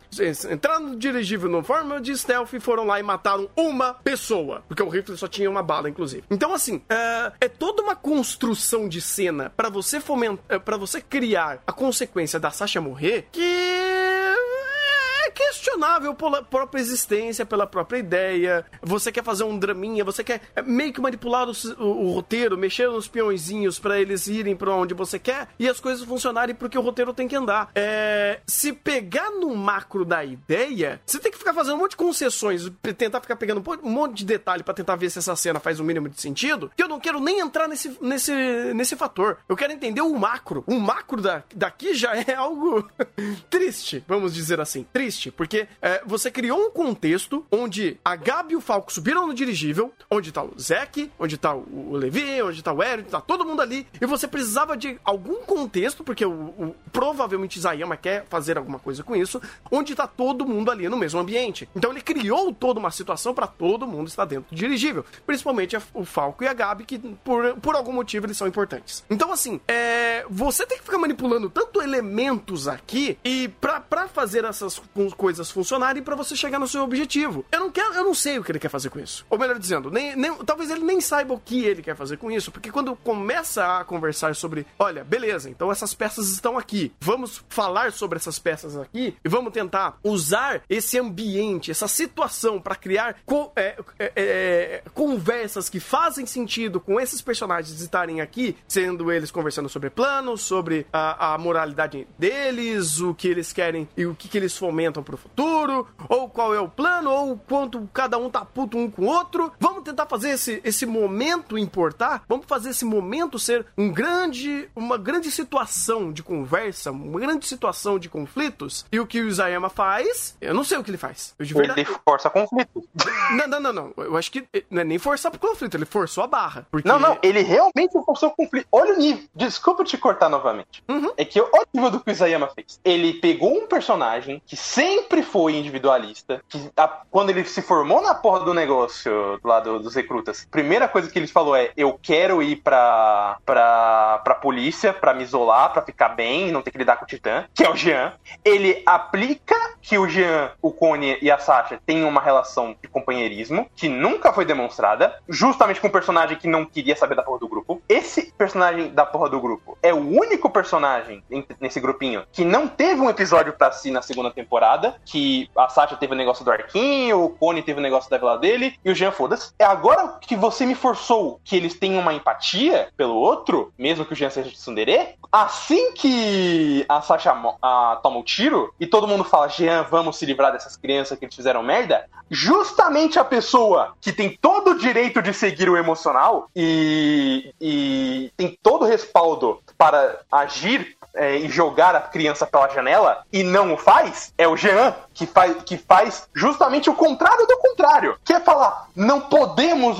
entrando no dirigível no forma de stealth e foram lá e mataram uma pessoa. Porque o rifle só tinha uma bala, inclusive. Então, assim, é, é toda uma construção de cena para você fomentar, é, para você criar a consequência da Sasha morrer que questionável pela própria existência, pela própria ideia. Você quer fazer um draminha, você quer meio que manipular o, o, o roteiro, mexer nos peõezinhos para eles irem para onde você quer e as coisas funcionarem porque o roteiro tem que andar. É, se pegar no macro da ideia, você tem que ficar fazendo um monte de concessões, tentar ficar pegando um monte de detalhe para tentar ver se essa cena faz o mínimo de sentido. Que eu não quero nem entrar nesse, nesse, nesse fator. Eu quero entender o macro. O macro da, daqui já é algo triste, vamos dizer assim. Triste, porque é, você criou um contexto onde a Gabi e o Falco subiram no dirigível, onde tá o Zack, onde tá o Levi, onde tá o Eric, tá todo mundo ali, e você precisava de algum contexto, porque o, o provavelmente Isayama quer fazer alguma coisa com isso, onde tá todo mundo ali no mesmo ambiente. Então ele criou toda uma situação para todo mundo estar dentro do dirigível, principalmente o Falco e a Gabi, que por, por algum motivo eles são importantes. Então, assim, é, você tem que ficar manipulando tanto elementos aqui, e para fazer essas coisas funcionarem para você chegar no seu objetivo. Eu não quero, eu não sei o que ele quer fazer com isso. Ou melhor dizendo, nem, nem, talvez ele nem saiba o que ele quer fazer com isso, porque quando começa a conversar sobre, olha, beleza, então essas peças estão aqui, vamos falar sobre essas peças aqui e vamos tentar usar esse ambiente, essa situação para criar co é, é, é, conversas que fazem sentido com esses personagens estarem aqui, sendo eles conversando sobre planos, sobre a, a moralidade deles, o que eles querem e o que, que eles fomentam pro futuro futuro, ou qual é o plano, ou quanto cada um tá puto um com o outro. Vamos tentar fazer esse, esse momento importar, vamos fazer esse momento ser um grande, uma grande situação de conversa, uma grande situação de conflitos. E o que o Isayama faz, eu não sei o que ele faz. Eu de verdade... Ele força conflito. Não, não, não, não. Eu acho que não é nem forçar pro conflito, ele forçou a barra. Porque... Não, não, ele realmente forçou o conflito. Olha o nível. Desculpa te cortar novamente. Uhum. É que olha o nível do que o Isayama fez. Ele pegou um personagem que sempre foi individualista, que a, quando ele se formou na porra do negócio lá do, dos recrutas, primeira coisa que ele falou é: eu quero ir pra, pra, pra polícia pra me isolar, pra ficar bem e não ter que lidar com o Titã, que é o Jean. Ele aplica que o Jean, o Cone e a Sasha têm uma relação de companheirismo que nunca foi demonstrada, justamente com um personagem que não queria saber da porra do grupo. Esse personagem da porra do grupo é o único personagem nesse grupinho que não teve um episódio para si na segunda temporada, que a Sasha teve o negócio do arquinho, o Cone teve o negócio da vila dele, e o Jean foda-se. É agora que você me forçou que eles tenham uma empatia pelo outro, mesmo que o Jean seja de Sundere, assim que a Sasha a, toma o tiro, e todo mundo fala, Jean, vamos se livrar dessas crianças que eles fizeram merda, justamente a pessoa que tem todo o direito de seguir o emocional e, e tem todo o respaldo para agir é, e jogar a criança pela janela e não o faz, é o Jean, que faz, que faz justamente o contrário do contrário. Que é falar, não podemos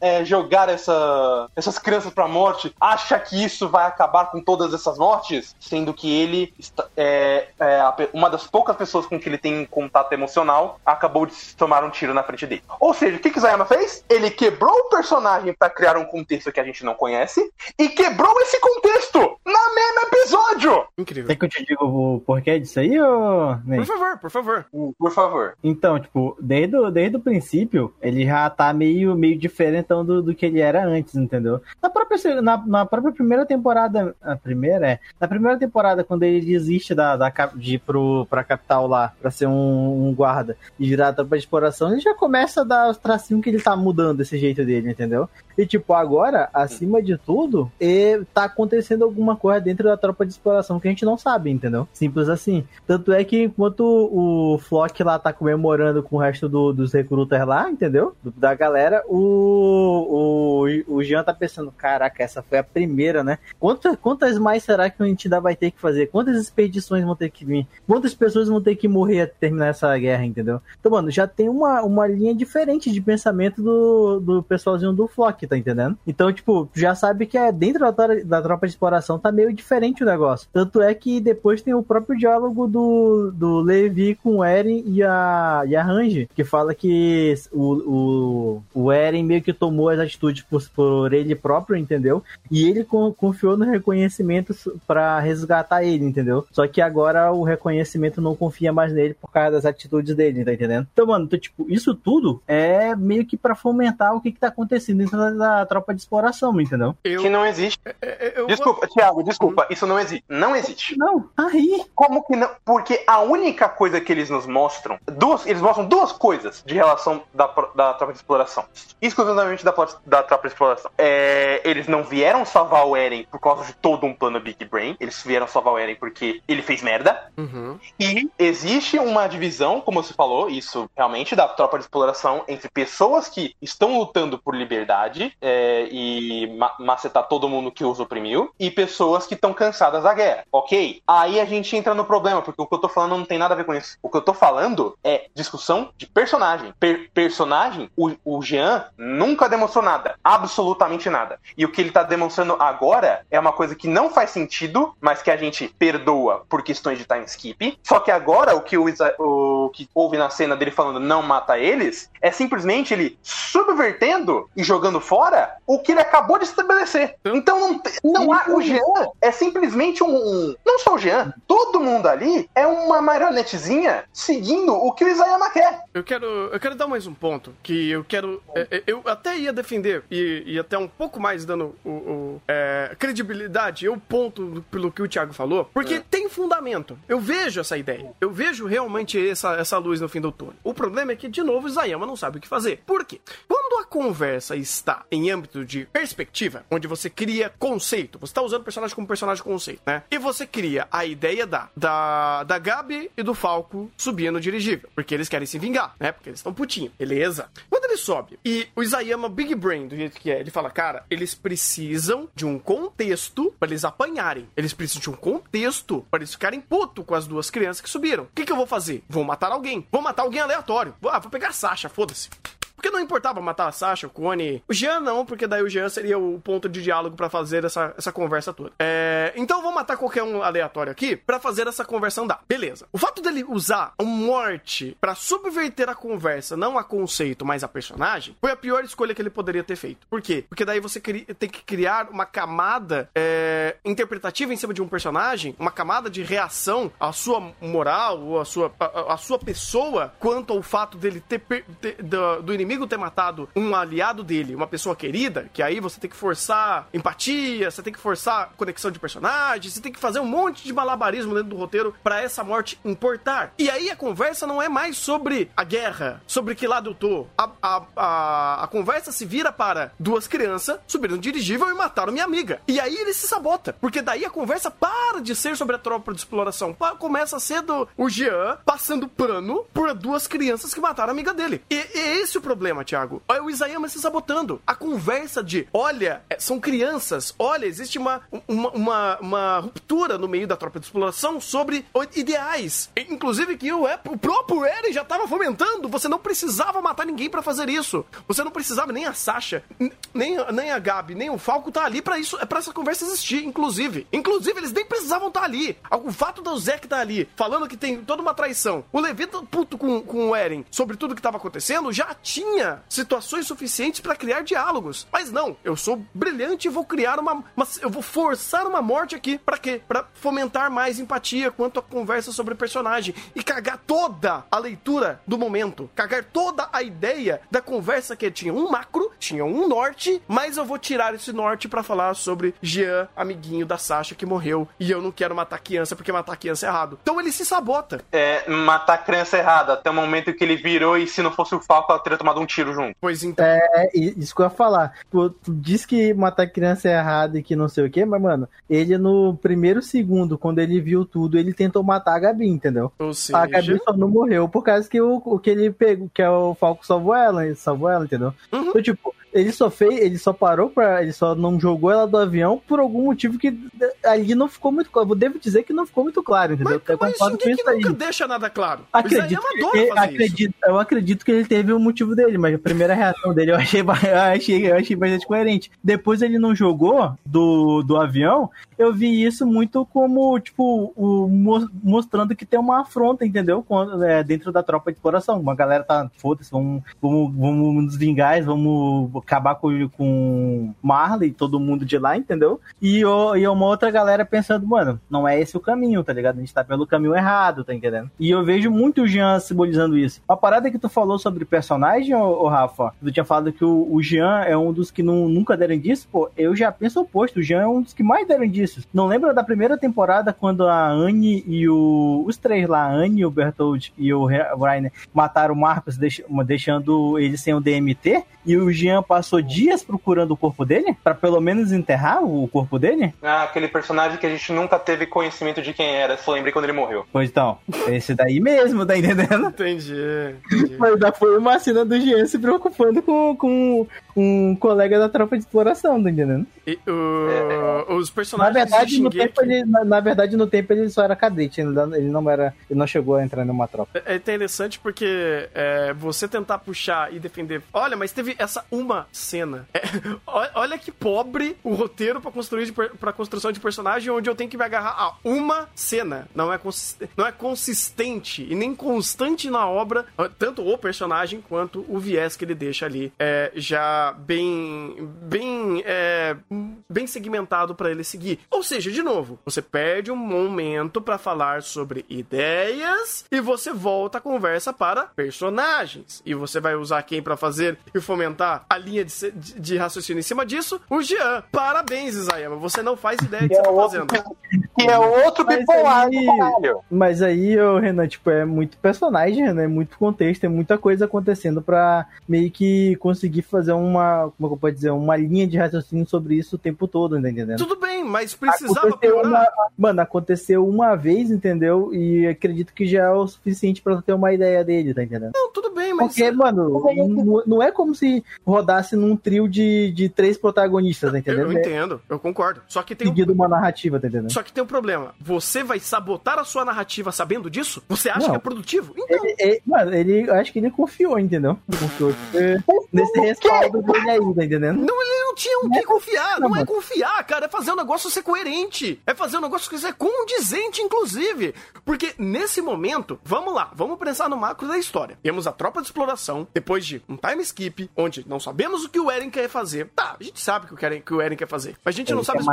é, jogar essa, essas crianças pra morte, acha que isso vai acabar com todas essas mortes, sendo que ele, é, é, uma das poucas pessoas com que ele tem contato emocional, acabou de tomar um tiro na frente dele. Ou seja, o que, que Zayama fez? Ele quebrou o personagem para criar um contexto que a gente não conhece e quebrou esse contexto na mesma episódio! Incrível. Tem que eu te digo o porquê disso aí, ou... Por favor, por favor. Por favor. Então, tipo, desde o, desde o princípio, ele já tá meio, meio diferentão do, do que ele era antes, entendeu? Na própria, na, na própria primeira temporada, a primeira é, na primeira temporada, quando ele desiste da, da, de ir pro, pra capital lá, pra ser um, um guarda, e virar a tropa de exploração, ele já começa a dar os tracinhos que ele tá mudando esse jeito dele, entendeu? E, tipo, agora, acima de tudo, e tá acontecendo alguma coisa dentro da tropa de exploração que a gente não sabe, entendeu? Simples assim. Tanto é que enquanto o Flock lá tá comemorando com o resto do, dos recrutas lá, entendeu? Da galera, o, o, o Jean tá pensando, caraca, essa foi a primeira, né? Quantas, quantas mais será que a ainda vai ter que fazer? Quantas expedições vão ter que vir? Quantas pessoas vão ter que morrer até terminar essa guerra, entendeu? Então, mano, já tem uma, uma linha diferente de pensamento do, do pessoalzinho do Flock, tá entendendo? Então, tipo, já sabe que é dentro da, da tropa de exploração tá meio diferente o negócio. Tanto é que depois tem o próprio diálogo do, do Levi com o Eren e a, e a Range, que fala que o, o, o Eren meio que tomou as atitudes por, por ele próprio, entendeu? E ele confiou no reconhecimento para resgatar ele, entendeu? Só que agora o reconhecimento não confia mais nele por causa das atitudes dele, tá entendendo? Então, mano, então, tipo, isso tudo é meio que para fomentar o que, que tá acontecendo dentro da tropa de exploração, entendeu? Eu... Que não existe. É, é, eu desculpa, vou... Thiago, desculpa. Hum. Isso não existe. Não existe. Não. Aí. Como que não? Porque a única coisa que eles nos mostram, duas, eles mostram duas coisas de relação da, da tropa de exploração. Exclusivamente da, da tropa de exploração. É, eles não vieram salvar o Eren por causa de todo um plano Big Brain. Eles vieram salvar o Eren porque ele fez merda. Uhum. E existe uma divisão, como você falou, isso realmente, da tropa de exploração entre pessoas que estão lutando por liberdade é, e ma macetar todo mundo que os oprimiu e pessoas que estão cansadas da guerra. Ok? Aí a gente entra no problema, porque o que eu tô falando não tem nada a ver com isso. O que eu tô falando é discussão de personagem. Per personagem, o, o Jean nunca demonstrou nada. Absolutamente nada. E o que ele tá demonstrando agora é uma coisa que não faz sentido, mas que a gente perdoa por questões de time skip. Só que agora o que, o, o que houve na cena dele falando não mata eles é simplesmente ele subvertendo e jogando fora o que ele acabou de estabelecer. Então não, não há. O Jean é simplesmente um. Não só o Jean, todo mundo ali é uma marionetezinha seguindo o que o Isayama quer. Eu quero, eu quero dar mais um ponto que eu quero. É, é, eu até ia defender e, e até um pouco mais dando o, o é, credibilidade, eu ponto pelo que o Thiago falou, porque é. tem fundamento. Eu vejo essa ideia. Eu vejo realmente essa, essa luz no fim do túnel. O problema é que, de novo, o Isayama não sabe o que fazer. Por quê? Quando a conversa está em âmbito de perspectiva, onde você cria conceito, você está usando o personagem como personagem conceito, né? E você cria a ideia da, da, da Gabi e do Falco subindo no dirigível, porque eles querem se vingar, né? Porque eles estão putinhos, beleza? Quando ele sobe e o Isayama Big Brain, do jeito que é, ele fala, cara, eles precisam de um contexto para eles apanharem. Eles precisam de um contexto para eles ficarem puto com as duas crianças que subiram. O que, que eu vou fazer? Vou matar alguém. Vou matar alguém aleatório. Ah, vou pegar a Sasha, foda-se. Porque não importava matar a Sasha, o Cone. O Jean não, porque daí o Jean seria o ponto de diálogo para fazer essa, essa conversa toda. É, então vou matar qualquer um aleatório aqui para fazer essa conversa andar. Beleza. O fato dele usar um morte para subverter a conversa, não a conceito, mas a personagem, foi a pior escolha que ele poderia ter feito. Por quê? Porque daí você tem que criar uma camada é, interpretativa em cima de um personagem, uma camada de reação à sua moral ou à sua, à, à sua pessoa quanto ao fato dele ter, ter do, do inimigo inimigo ter matado um aliado dele, uma pessoa querida, que aí você tem que forçar empatia, você tem que forçar conexão de personagens, você tem que fazer um monte de malabarismo dentro do roteiro para essa morte importar. E aí a conversa não é mais sobre a guerra, sobre que lado eu tô. A, a, a, a conversa se vira para duas crianças subiram um dirigível e mataram minha amiga. E aí ele se sabota, porque daí a conversa para de ser sobre a tropa de exploração, começa a ser do o Jean passando pano por duas crianças que mataram a amiga dele. E, e esse é o problema problema, Thiago. É o Isayama se sabotando. A conversa de, olha, é, são crianças, olha, existe uma, uma, uma, uma ruptura no meio da tropa de exploração sobre ideais. Inclusive que o, o próprio Eren já estava fomentando. Você não precisava matar ninguém para fazer isso. Você não precisava nem a Sasha, nem, nem a Gabi, nem o Falco tá ali para isso, é para essa conversa existir, inclusive. Inclusive, eles nem precisavam estar tá ali. O fato do Zeke tá ali, falando que tem toda uma traição, o Levi tá puto com, com o Eren sobre tudo que estava acontecendo, já tinha tinha situações suficientes para criar diálogos. Mas não, eu sou brilhante e vou criar uma, uma eu vou forçar uma morte aqui para quê? Para fomentar mais empatia quanto à conversa sobre o personagem e cagar toda a leitura do momento, cagar toda a ideia da conversa que tinha um macro, tinha um norte, mas eu vou tirar esse norte para falar sobre Jean, amiguinho da Sasha que morreu e eu não quero matar criança porque matar criança é errado. Então ele se sabota. É, matar criança é errado, até o momento que ele virou e se não fosse o Falco ela teria um um tiro junto. Pois então. É, isso que eu ia falar. Tu, tu diz que matar criança é errado e que não sei o que, mas, mano, ele no primeiro segundo, quando ele viu tudo, ele tentou matar a Gabi, entendeu? Ou seja... A Gabi só não morreu por causa que o, o que ele pegou, que é o Falco salvou ela, salvou ela, entendeu? Uhum. Então, tipo, ele só fez, ele só parou pra. Ele só não jogou ela do avião por algum motivo que ali não ficou muito claro. Eu devo dizer que não ficou muito claro, entendeu? Mas, mas concordo com ninguém isso que nunca aí. deixa nada claro. Acredito, Isayama que fazer isso. acredito, eu acredito que ele teve o motivo dele, mas a primeira reação dele eu achei, eu achei, eu achei bastante coerente. Depois ele não jogou do, do avião, eu vi isso muito como, tipo, o, mo- mostrando que tem uma afronta, entendeu? Quando, é, dentro da tropa de exploração. Uma galera tá, foda-se, vamos, vamos, vamos nos vingar, vamos acabar com, com Marley, todo mundo de lá, entendeu? E, e uma outra galera pensando, mano, não é esse o caminho, tá ligado? A gente tá pelo caminho errado, tá entendendo? E eu vejo muito o Jean simbolizando isso. A parada que tu falou sobre personagem, ô, ô Rafa, tu tinha falado que o, o Jean é um dos que não, nunca deram disso, pô, eu já penso o oposto, o Jean é um dos que mais deram disso. Não lembra da primeira temporada quando a Anne e o. os três lá, a Anne, o Bertold e o Reiner, mataram o Marcos, deix- deixando ele sem o DMT? E o Jean passou dias procurando o corpo dele? Pra pelo menos enterrar o corpo dele? Ah, aquele personagem que a gente nunca teve conhecimento de quem era, só lembrei quando ele morreu. Pois então, esse daí mesmo, tá entendendo? Entendi, entendi. Mas ainda foi uma cena do Jean se preocupando com, com um colega da tropa de exploração, tá entendendo? E, o- os Na personagens verdade, de no tempo ele, na, na verdade, no tempo ele só era cadete, ele não, ele não era. Ele não chegou a entrar numa tropa. É interessante porque é, você tentar puxar e defender. Olha, mas teve essa uma cena. É, olha que pobre o roteiro pra construir pra construção de personagem, onde eu tenho que me agarrar a uma cena. Não é, não é consistente e nem constante na obra, tanto o personagem quanto o viés que ele deixa ali. É, já bem. bem. é, bem segmentado pra ele seguir. Ou seja, de novo, você perde um momento pra falar sobre ideias e você volta a conversa para personagens. E você vai usar quem pra fazer e fomentar a linha de, de- de raciocínio em cima disso? O Jean. Parabéns, Isayama. Você não faz ideia do que você tá fazendo. Que é outro Mas bipolar. Mas aí, ô, Renan, tipo, é muito personagem, né? Muito contexto, é muita coisa acontecendo pra meio que conseguir fazer uma, como é que eu posso dizer, uma linha de raciocínio sobre isso o tempo todo, tá entendendo? Tudo bem, mas precisava Aconteceu piorar. uma, mano, aconteceu uma vez, entendeu? E acredito que já é o suficiente pra ter uma ideia dele, tá entendendo? Não, tudo bem, mas. Porque, mano, não, não é como se rodasse num trio de, de três protagonistas, tá eu, entendendo? eu É entendo, eu concordo. Só que tem um uma narrativa, tá entendendo? Só que tem um problema. Você vai sabotar a sua narrativa sabendo disso? Você acha Não. que é produtivo? Então, Ele, ele- mano, ele, acho que ele confiou, entendeu? Confiou tipo, nesse respaldo dele tá entendendo? não, ele não tinha o que confiar. Não é confiar, cara. É fazer o negócio ser coerente. É fazer o negócio ser condizente, inclusive. Porque nesse momento, vamos lá, vamos pensar no macro da história. Temos a tropa de exploração, depois de um time skip, onde não sabemos o que o Eren quer fazer. Tá, a gente sabe o que o Eren, que o Eren quer fazer. Mas a gente Ele não sabe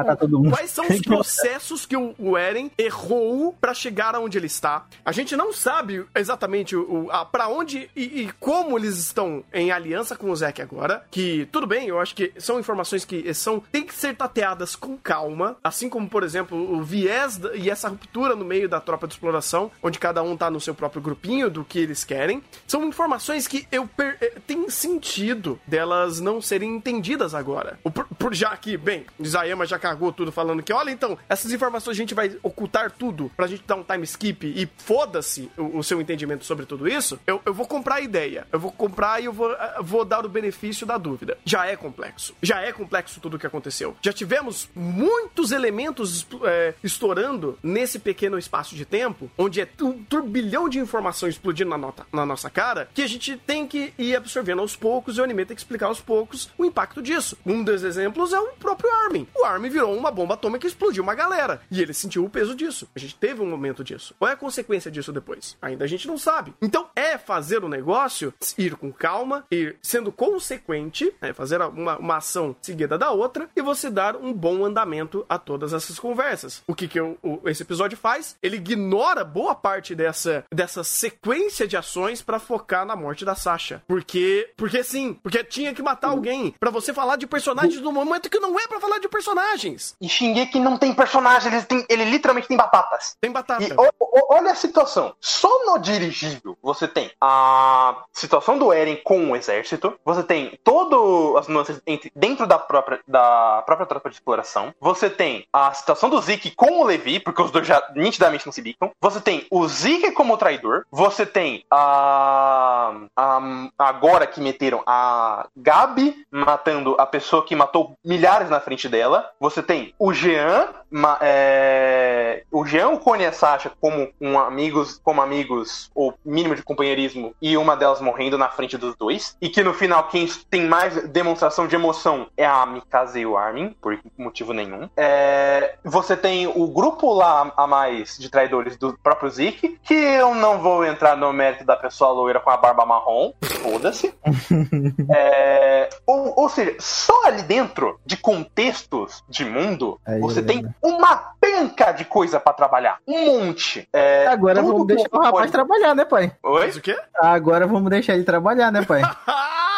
quais são os processos que o, o Eren errou pra chegar aonde ele está. A gente não sabe exatamente o, o, a, pra onde e, e como eles estão em aliança com o Zack agora. Que, tudo bem, eu acho que são informações que são tem que ser tateadas com calma. Assim como, por exemplo, o viés e essa ruptura no meio da tropa de exploração, onde cada um tá no seu próprio grupinho do que eles querem. São informações que eu per, eh, tem sentido delas não serem entendidas agora. Por, por- já que, bem, Isayama já cagou tudo falando que, olha, então, essas informações a gente vai ocultar tudo pra gente dar um time skip e foda-se o, o seu entendimento sobre tudo isso, eu, eu vou comprar a ideia. Eu vou comprar e eu vou, ah, vou dar o benefício da dúvida. Já é complexo. Já é complexo tudo o que aconteceu. Já tivemos muitos elementos é, estourando nesse pequeno espaço de tempo, onde é um turbilhão de informação explodindo na, nota- na nossa cara, que a gente tem que ir absorvendo aos poucos e o anime tem que explicar aos poucos o impacto disso. Um dos exemplos é o próprio Armin. O Armin virou uma bomba atômica e explodiu uma galera. E ele sentiu o peso disso. A gente teve um momento disso. Qual é a consequência disso depois? Ainda a gente não sabe. Então é fazer o negócio, ir com calma, ir sendo consequente, né, fazer uma, uma ação seguida da outra e você dar um bom andamento a todas essas conversas. O que, que eu- o- esse episódio faz? Ele ignora boa parte dessa, dessa sequência de ações pra focar na morte da Sasha. Porque, porque sim, porque tinha que matar alguém pra você falar de personagens no momento que não é pra falar de personagens. E Shingeki não tem personagem, ele, tem, ele literalmente tem batatas. Tem batata. E o- o- olha a situação. Só no dirigível você tem a situação do Eren com o exército. Você tem todas as nuances entre- dentro da própria, da própria tropa de exploração. Você tem a situação do Zeke com o Levi, porque os dois já nitidamente não se bicam. Você tem o Zeke como traidor. Você tem a, a- agora que meteram a Gabi matando a pessoa que matou ou milhares na frente dela. Você tem o Jean, ma- é, o Jean, o Cone e a Sasha como um amigos, como amigos, ou mínimo de companheirismo, e uma delas morrendo na frente dos dois. E que no final, quem tem mais demonstração de emoção é a Mikasa e o Armin, por motivo nenhum. É, você tem o grupo lá a mais de traidores do próprio Zeke, que eu não vou entrar no mérito da pessoa loira com a barba marrom, foda-se. É, ou, ou seja, só ali dentro de contextos de mundo, Aí, você né? tem uma penca de coisa pra trabalhar. Um monte. É, Agora vamos deixar o rapaz pode- trabalhar, né, pai? Oi? Mas o quê? Agora vamos deixar ele trabalhar, né, pai?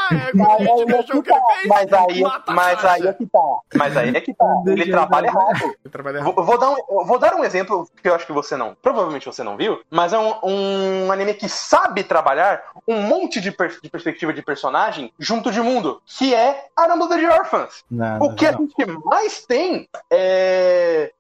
Ah, é igual a gente viajou o que ele fez. Mas aí, a mas aí é que tá. Mas aí é que tá. Ele trabalha errado. Vou, vou dar um, vou dar um exemplo que eu acho que você não. Provavelmente você não viu, mas é um, um anime que sabe trabalhar um monte de, per- de perspectiva de personagem junto de mundo, que é Aramba the Orphans. Não, O não, que a não. gente mais tem é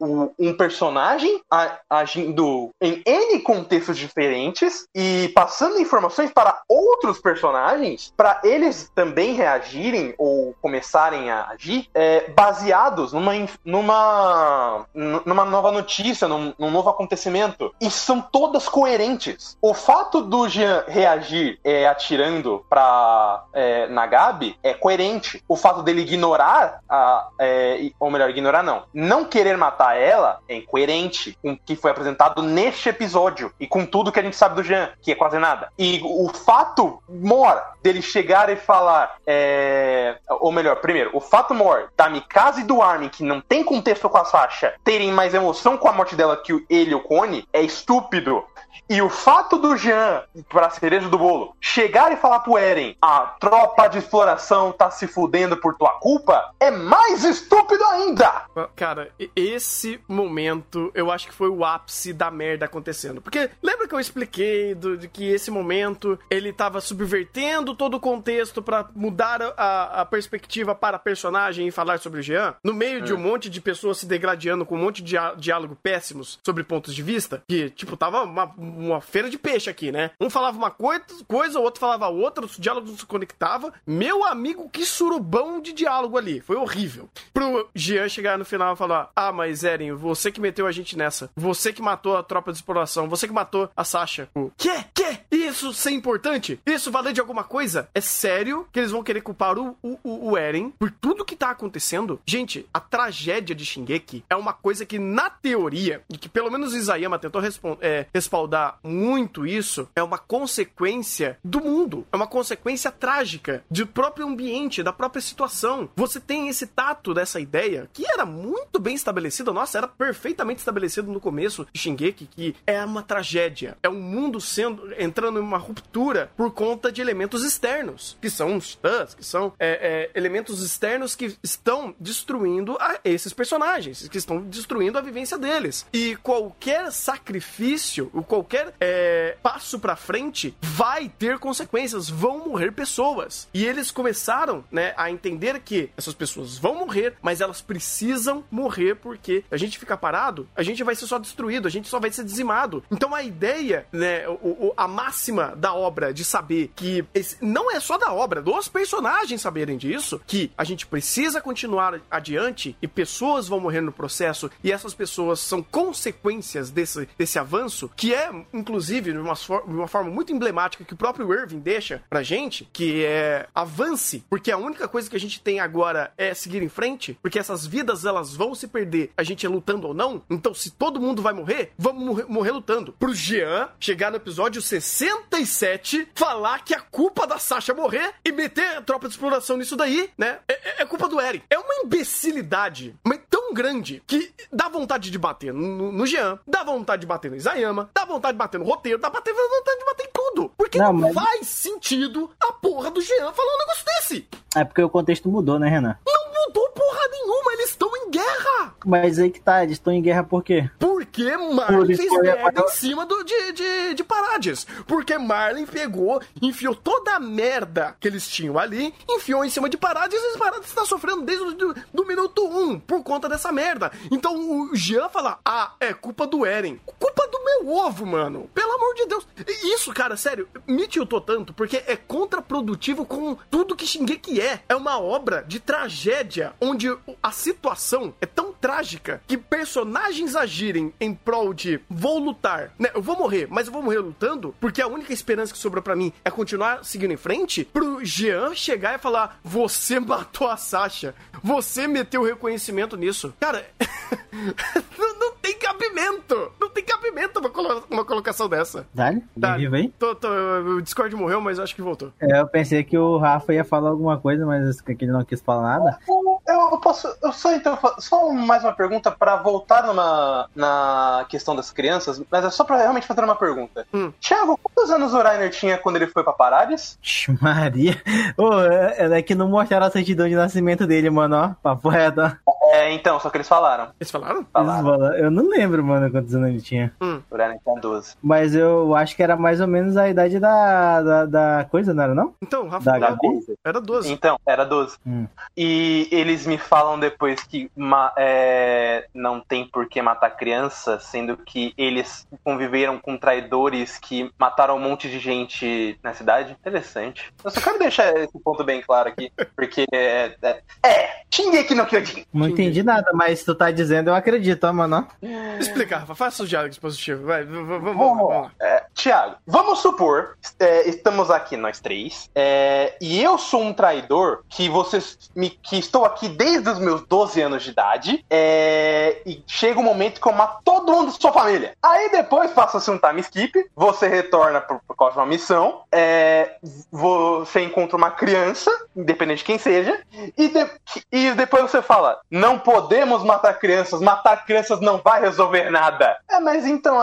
um personagem agindo em N contextos diferentes e passando informações para outros personagens para eles também reagirem ou começarem a agir é, baseados numa, numa, numa nova notícia, num, num novo acontecimento. E são todas coerentes. O fato do Jean reagir é, atirando pra é, Nagabi é coerente. O fato dele ignorar, a, é, ou melhor, ignorar não, não querer matar ela é incoerente com o que foi apresentado neste episódio e com tudo que a gente sabe do Jean, que é quase nada. E o fato, Mor, dele chegar e falar, é, ou melhor, primeiro, o fato, Mor, da Mikasa e do Armin, que não tem contexto com a Sasha, terem mais emoção com a morte dela que ele e o Cone, é estúpido. E o fato do Jean, pra cereja do bolo, chegar e falar pro Eren, a tropa de exploração tá se fudendo por tua culpa, é mais estúpido ainda! Cara, e- esse momento eu acho que foi o ápice da merda acontecendo. Porque lembra que eu expliquei do- de que esse momento ele tava subvertendo todo o contexto pra mudar a, a perspectiva para a personagem e falar sobre o Jean? No meio de um monte de pessoas se degradando com um monte de diálogo péssimos sobre pontos de vista? Que, tipo, tava uma, uma feira de peixe aqui, né? Um falava uma coisa, coisa o outro falava outra, os diálogos não se conectavam. Meu amigo, que surubão de diálogo ali. Foi horrível. Pro Jean chegar no final e falar: Ah, mas Eren, você que meteu a gente nessa. Você que matou a tropa de exploração. Você que matou a Sasha. O quê? Quê? Isso ser importante? Isso valer de alguma coisa? É sério que eles vão querer culpar o, o, o Eren por tudo que tá acontecendo? Gente, a tragédia de Shingeki é uma coisa que, na teoria, e que pelo menos Isayama tentou é, respaldar muito isso, é uma consequência do mundo. É uma consequência trágica do próprio ambiente, da própria situação. Você tem esse tato dessa ideia que era muito bem estabelecida. Nossa, era perfeitamente estabelecido no começo de Shingeki que é uma tragédia. É um mundo sendo entrando em uma ruptura por conta de elementos externos, que são os titãs, que são é, é, elementos externos que estão destruindo a esses personagens, que estão destruindo a vivência deles. E qualquer sacrifício, ou qualquer é, passo pra frente vai ter consequências, vão morrer pessoas. E eles começaram, né, a entender que essas pessoas vão morrer, mas elas precisam morrer porque a gente ficar parado, a gente vai ser só destruído, a gente só vai ser dizimado. Então a ideia, né, o, o- a máxima da obra de saber que esse- não é só da obra, dos personagens saberem disso, que a gente precisa continuar adiante e pessoas vão morrer no processo e essas pessoas são consequências desse, desse avanço, que é, inclusive, de uma, de uma forma muito emblemática que o próprio Irving deixa pra gente, que é avance, porque a única coisa que a gente tem agora é seguir em frente, porque essas vidas elas vão se perder, a gente é lutando ou não, então se todo mundo vai morrer, vamos morrer, morrer lutando. Pro Jean chegar no episódio 67, falar que a culpa da Sasha morrer e meter a tropa de exploração nisso daí, né? É, é- é culpa do Eric. É uma imbecilidade, mas tão grande que dá vontade de bater no, no Jean, dá vontade de bater no Isayama, dá vontade de bater no roteiro, dá vontade de bater em tudo. Porque não, Não, mas- faz sentido a porra do Jean falar um negócio desse. É porque o contexto mudou, né, Renan? Não mudou porra nenhuma, eles estão em guerra. Mas aí que tá, eles estão em guerra por quê? Porque Marlin fez merda em cima do, de, de, de Parades. Porque Marlin pegou, enfiou toda a merda que eles tinham ali, enfiou em cima de Parades e os Parades estão sofrendo desde o do, do minuto 1 por conta dessa merda. Então o Jean fala: Ah, é culpa do Eren. Culpa meu ovo, mano. Pelo amor de Deus. Isso, cara, sério, me tiltou tanto, porque é contraprodutivo com tudo que Shingeki é. É uma obra de tragédia, onde a situação é tão trágica que personagens agirem em prol de vou lutar, né? Eu vou morrer, mas eu vou morrer lutando, porque a única esperança que sobrou pra mim é continuar seguindo em frente, pro Jean chegar e falar: Você matou a Sasha, você meteu reconhecimento nisso. Cara, não, não tem cabimento! Não tem cabimento uma, colo- uma colocação dessa. Dale? Tá. Vivo aí? Tô, tô, o Discord morreu, mas acho que voltou. É, eu pensei que o Rafa ia falar alguma coisa, mas que ele não quis falar nada. Eu, eu posso. Eu só então só mais uma pergunta pra voltar numa, na questão das crianças, mas é só pra realmente fazer uma pergunta. Hum. Thiago, quantos anos o Rainer tinha quando ele foi pra Parades? Maria. Ô, é, é que não mostraram a certidão de nascimento dele, mano, ó. Papo reto, ó. É, então, só que eles falaram. Eles falaram? Falaram. Eu não lembro, mano, quantos anos ele tinha. O Rainer tinha 12. Mas eu acho que era mais ou menos a idade da, da, da coisa, não era não? Então, Rafa, Da Da era 12. Então, era 12. Hum. E eles me falam depois que ma- é, não tem por que matar criança, sendo que eles conviveram com traidores que mataram um monte de gente na cidade. Interessante. Eu só quero deixar esse ponto bem claro aqui, porque é. É, é Shingeki no Kyojin. Não entendi nada, mas se tu tá dizendo, eu acredito, ó, mano. ó. Explica, Rafa, faça os diálogos positivos. Vai, vamos. É, Tiago, vamos supor, é, estamos aqui nós três, é, e eu sou um traidor que vocês me, que estou aqui desde os meus 12 anos de idade, é, e chega um momento que eu mato todo mundo da sua família. Aí depois passa-se um time skip, você retorna por, por causa de uma missão, é, você encontra uma criança, independente de quem seja, e, de- e depois você fala: não podemos matar crianças, matar crianças não vai resolver nada. É, mas então,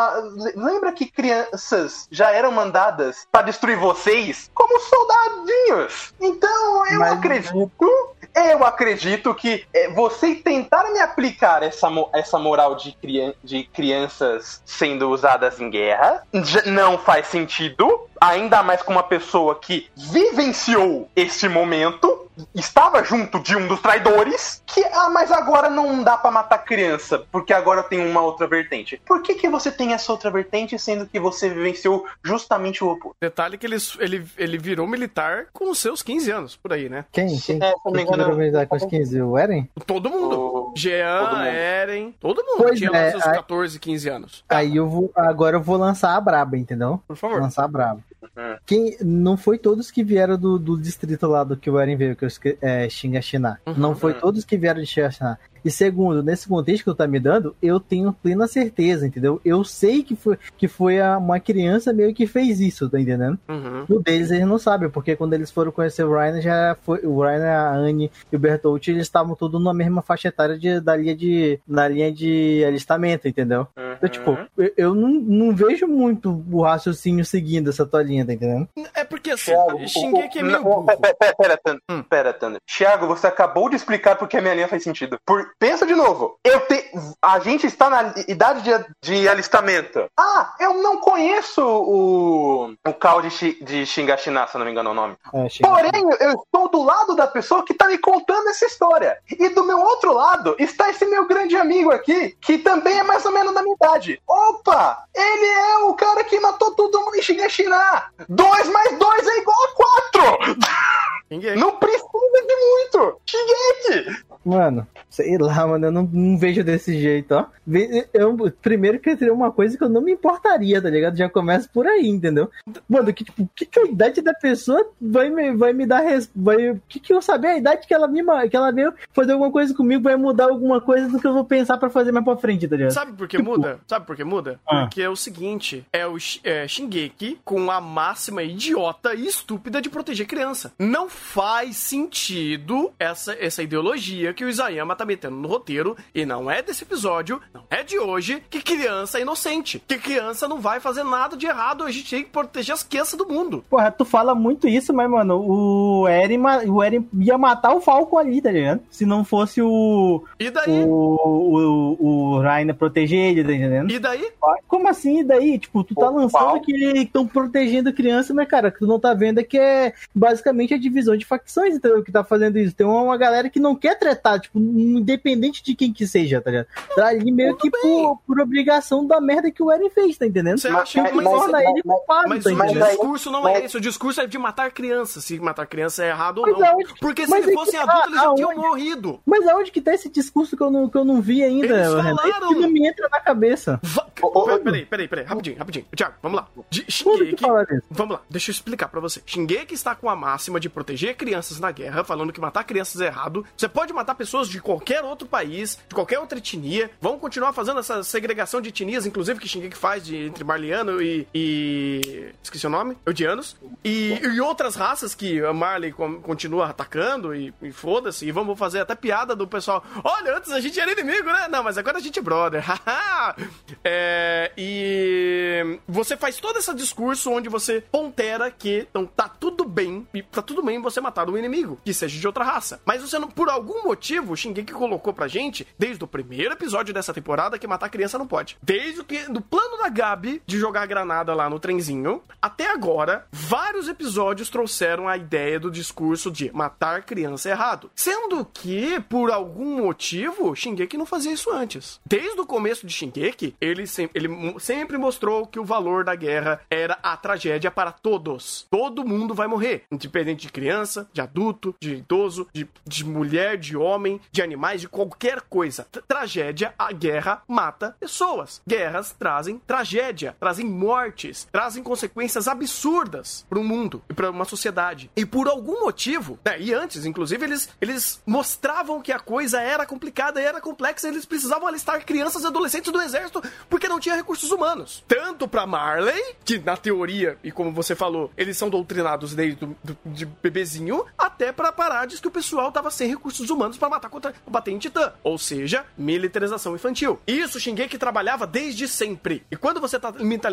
lembra que crianças já eram mandadas para destruir vocês como soldadinhos? Então, eu Mas- acredito. Eu acredito que é, você tentar me aplicar essa, essa moral de, crian- de crianças sendo usadas em guerra não faz sentido. Ainda mais com uma pessoa que vivenciou este momento, estava junto de um dos traidores, que, ah, mas agora não dá pra matar criança, porque agora tem uma outra vertente. Por que, que você tem essa outra vertente, sendo que você vivenciou justamente o oposto? Detalhe que ele, ele, ele virou militar com os seus 15 anos, por aí, né? Quem? Quem? É, se não me Quem que engano, virou militar com os 15? O Eren? Todo mundo. o- Jean, todo mundo. Eren, todo mundo Pois tinha é, seus aí- 14, 15 anos. Aí eu vou. Agora eu vou lançar a braba, entendeu? Por favor. Lançar a braba. Uhum. Quem, não foi todos que vieram do, do distrito lá do que o Eren veio, que eu esque- é, Xingaxiná. Uhum. Não foi todos que vieram de Xingaxiná. E segundo, nesse contexto que tu tá me dando, eu tenho plena certeza, entendeu? Eu sei que foi, que foi a- uma criança meio que fez isso, tá entendendo? Uhum. O deles eles não sabem, porque quando eles foram conhecer o Ryan, já foi. O Ryan, a Anne e o Bertolt, eles estavam todos na mesma faixa etária de, da linha de. na linha de alistamento, entendeu? Então, tipo, Uhum. eu, eu não, não vejo muito o raciocínio seguindo essa tua linha, tá entendendo? É porque assim, Thiago, Shingeki é meio. Pera, pera, pera, Thunder. Hum. Pera, Thunder. Thiago, você acabou de explicar porque a minha linha faz sentido. Por- Pensa de novo. Eu te... A gente está na idade de, de alistamento. Ah, eu não conheço o, o Cal de, de Shingashina, se eu não me engano é o nome. É. Porém, eu estou do lado da pessoa que tá me contando essa história. E do meu outro lado está esse meu grande amigo aqui, que também é mais ou menos da minha idade. Opa! Ele é o cara que matou todo mundo em Shigashina! Dois mais dois é igual a quatro! Não precisa de muito! Shigeki! Mano, sei lá, mano, eu não, não vejo desse jeito, ó. Eu, primeiro que seria uma coisa que eu não me importaria, tá ligado? Já começa por aí, entendeu? Mano, que, tipo, que, que a idade da pessoa vai me, vai me dar. Res... Vai, que, que eu saber a idade que ela, me, que ela veio fazer alguma coisa comigo vai mudar alguma coisa do que eu vou pensar pra fazer mais pra frente, tá ligado? Sabe por que muda? Sabe por que muda? Ah. Porque é o seguinte: é o é, Shingeki com a máxima idiota e estúpida de proteger criança. Não faz sentido essa, essa ideologia que o Isayama tá metendo no roteiro, e não é desse episódio, não é de hoje, que criança é inocente. Que criança não vai fazer nada de errado, a gente tem que proteger as crianças do mundo. Porra, tu fala muito isso, mas, mano, o Eren, o Eren ia matar o Falcon ali, tá ligado? Se não fosse o. E daí? O, o, o Rainer proteger ele, tá entendendo? E daí? Como assim? E daí? Tipo, tu tá O lançando Falcon. que estão protegendo criança, mas, cara, que tu não tá vendo é que é basicamente a divisão de facções, entendeu? Que tá fazendo isso. Tem uma, galera que não quer tretar, tipo, independente de quem que seja, tá ligado? Tá ali meio que por, por, obrigação da merda que o Eren fez, tá entendendo? Você acha que torna ele culpado, mas tá o discurso não é esse, o discurso é de matar criança, se matar criança é errado ou não. Aonde, Porque se ele fosse adulto, eles já tinham morrido. Mas aonde que tá esse discurso que eu não, que eu não vi ainda, Eles falaram... que não me entra na cabeça. Va oh, oh, peraí, peraí, peraí, rapidinho, rapidinho. Tiago, vamos lá. De Shingeki, vamos lá, deixa eu explicar pra você. Shingeki está com a máxima de proteger crianças na guerra, falando que matar crianças é errado. Você pode matar pessoas de qualquer outro país, de qualquer outra etnia. Vão continuar fazendo essa segregação de etnias, inclusive que Shingeki faz de, entre Marliano e, e... Esqueci o nome? Eudianos. E, e outras raças que a Marley continua atacando e, e foda-se. E vamos fazer até piada do pessoal. Olha, antes a gente era inimigo, né? Não, mas agora a gente é brother. é, e você faz todo esse discurso onde você pondera que então, tá tudo bem, e tá tudo bem você matar um inimigo, que seja de outra raça. Mas você não, por algum motivo, o Shingeki colocou pra gente, desde o primeiro episódio dessa temporada, que matar criança não pode. Desde o que, do plano da Gabi de jogar granada lá no trenzinho, até agora, vários episódios trouxeram a ideia do discurso de matar criança é errado. Sendo que, por algum motivo, Shingeki não fazia isso antes. Desde o começo de Shingeki, ele, sempre, ele sempre mostrou que o valor da guerra era a tragédia para todos. Todo mundo vai morrer, independente de criança, de adulto, de idoso, de, de mulher, de homem, de animais, de qualquer coisa. tragédia, a guerra mata pessoas. Guerras trazem tragédia, trazem mortes, trazem consequências absurdas para o mundo e para uma sociedade. E por algum motivo, né, e antes, inclusive, eles, eles mostravam que a coisa era complicada e era complexa, eles precisavam alistar crianças e adolescentes do exército porque não tinha recursos humanos. Tanto para Marley, que na teoria, e como você falou, eles são doutrinados desde do, do, de bebezinho, até para Parades que o pessoal tava sem recursos humanos para matar contra bater em Titã. Ou seja, militarização infantil. Isso Shingeki trabalhava desde sempre. E quando você tá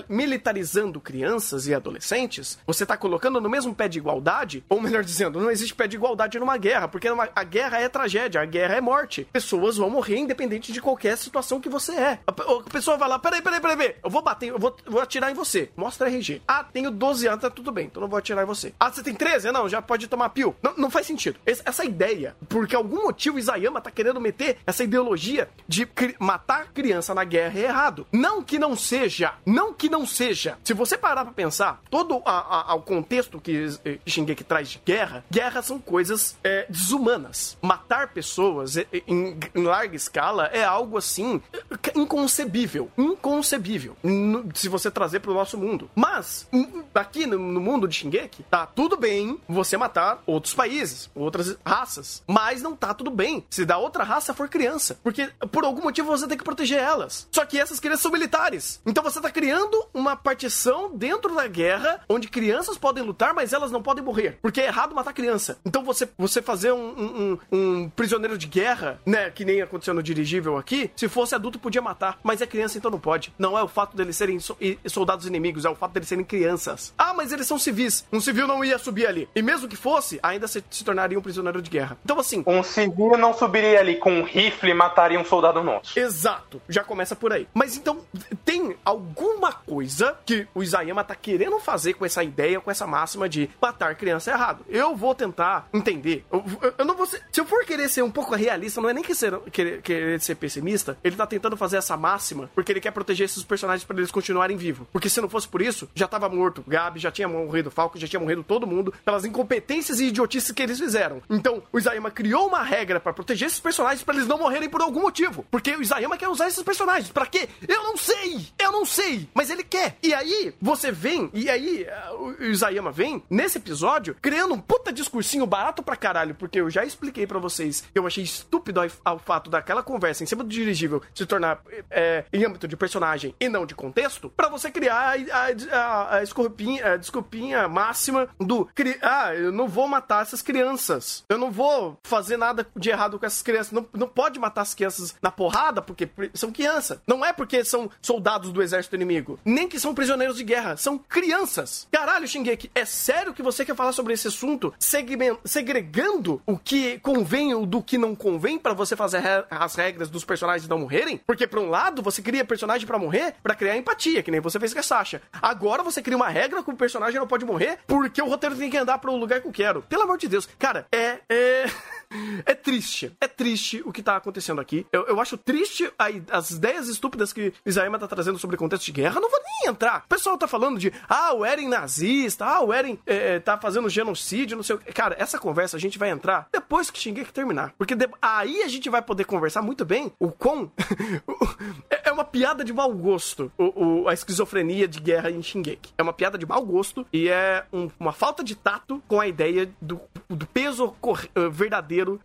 militarizando crianças e adolescentes, você tá colocando no mesmo pé de igualdade, ou melhor dizendo, não existe pé de igualdade numa guerra, porque numa, a guerra é tragédia, a guerra é morte. Pessoas vão morrer independente de qualquer situação que você é. A, a pessoa vai lá, peraí, peraí, peraí, peraí, eu vou bater, eu vou, vou atirar em você. Mostra RG. Ah, tenho 12 anos, tá tudo bem, então não vou atirar em você. Ah, você tem 13? Não, já pode tomar pio. Não, não faz sentido. Essa ideia, porque algum motivo Isayama tá querendo meter essa ideologia de cri matar criança na guerra é errado. Não que não seja, não que não seja. Se você parar pra pensar, todo a, a, o contexto que Shingeki traz de guerra, guerra são coisas é, desumanas. Matar pessoas em, em, larga escala é algo assim inconcebível. Inconcebível. Se você trazer pro nosso mundo. Mas, aqui no, no mundo de Shingeki, tá tudo bem você matar outros países, outras raças. Mas não tá tudo bem se da outra raça for criança. Porque por algum motivo você tem que proteger elas. Só que essas crianças são militares. Então você tá criando uma partição dentro da guerra onde crianças podem lutar, mas elas não podem morrer. Porque é errado matar criança. Então você, você fazer um, um, um prisioneiro de guerra, né? Que nem aconteceu no dirigível aqui, se fosse adulto podia matar. Mas é criança, então não pode. Não é o fato deles serem soldados inimigos, é o fato deles serem crianças. Ah, mas eles são civis. Um civil não ia subir ali. E mesmo que fosse, ainda se, se tornaria um prisioneiro de guerra. Então, assim. Um civil não subiria ali com um rifle e mataria um soldado nosso. Exato. Já começa por aí. Mas então, tem alguma coisa que o Isayama tá querendo fazer com essa ideia, com essa máxima de matar criança é errado. Eu vou tentar entender. Eu, eu não vou ser, Se eu for querer ser um pouco realista, não é nem que ser, querer, querer ser pessimista. Ele tá tentando fazer essa máxima porque ele quer proteger esses personagens para eles continuarem vivos. Porque se não fosse por isso, já tava morto. Gabi já tinha morrido, Falco já tinha morrido todo mundo pelas incompetências e idiotices que eles fizeram. Então, o Isayama criou uma regra para proteger esses personagens para eles não morrerem por algum motivo. Porque o Isayama quer usar esses personagens. para quê? Eu não sei! Eu não sei! Mas ele quer. E aí, você vem, e aí o Isayama vem, nesse episódio, criando um puta discursinho barato pra caralho, porque eu já expliquei para vocês que eu achei estúpido ao, fato daquela conversa em cima do dirigível se tornar é, em âmbito de personagem e não de contexto, para você criar a, a, a, desculpinha, a desculpinha máxima do ah, eu não vou matar essas crianças. Eu não vou fazer nada de errado com essas crianças. Não, não pode matar as crianças na porrada porque são crianças. Não é porque são soldados do exército inimigo. Nem que são prisioneiros de guerra. São crianças. Caralho, Shingeki, é sério que você quer falar sobre esse assunto segregando o que convém ou do que não convém para você fazer as regras dos personagens não morrerem? Porque, por um lado, você cria personagem para morrer para criar empatia, que nem você fez com a Sasha. Agora você cria uma regra que o personagem não pode morrer porque o roteiro tem que andar para o lugar que eu quero. Pelo amor de Deus. Cara, é. é... é triste. É triste o que tá acontecendo aqui. Eu, eu acho triste a, as ideias estúpidas que Isaema tá trazendo sobre contexto de guerra. Não vou nem entrar. O pessoal tá falando de, ah, o Eren nazista, ah, o Eren é, tá fazendo genocídio, não sei o que. Cara, essa conversa a gente vai entrar depois que Shingeki terminar. Porque de, aí a gente vai poder conversar muito bem o quão. é, é uma piada de mau gosto o, o, a esquizofrenia de guerra em Shingeki. É uma piada de mau gosto e é um, uma falta de tato com a ideia do, do peso eh,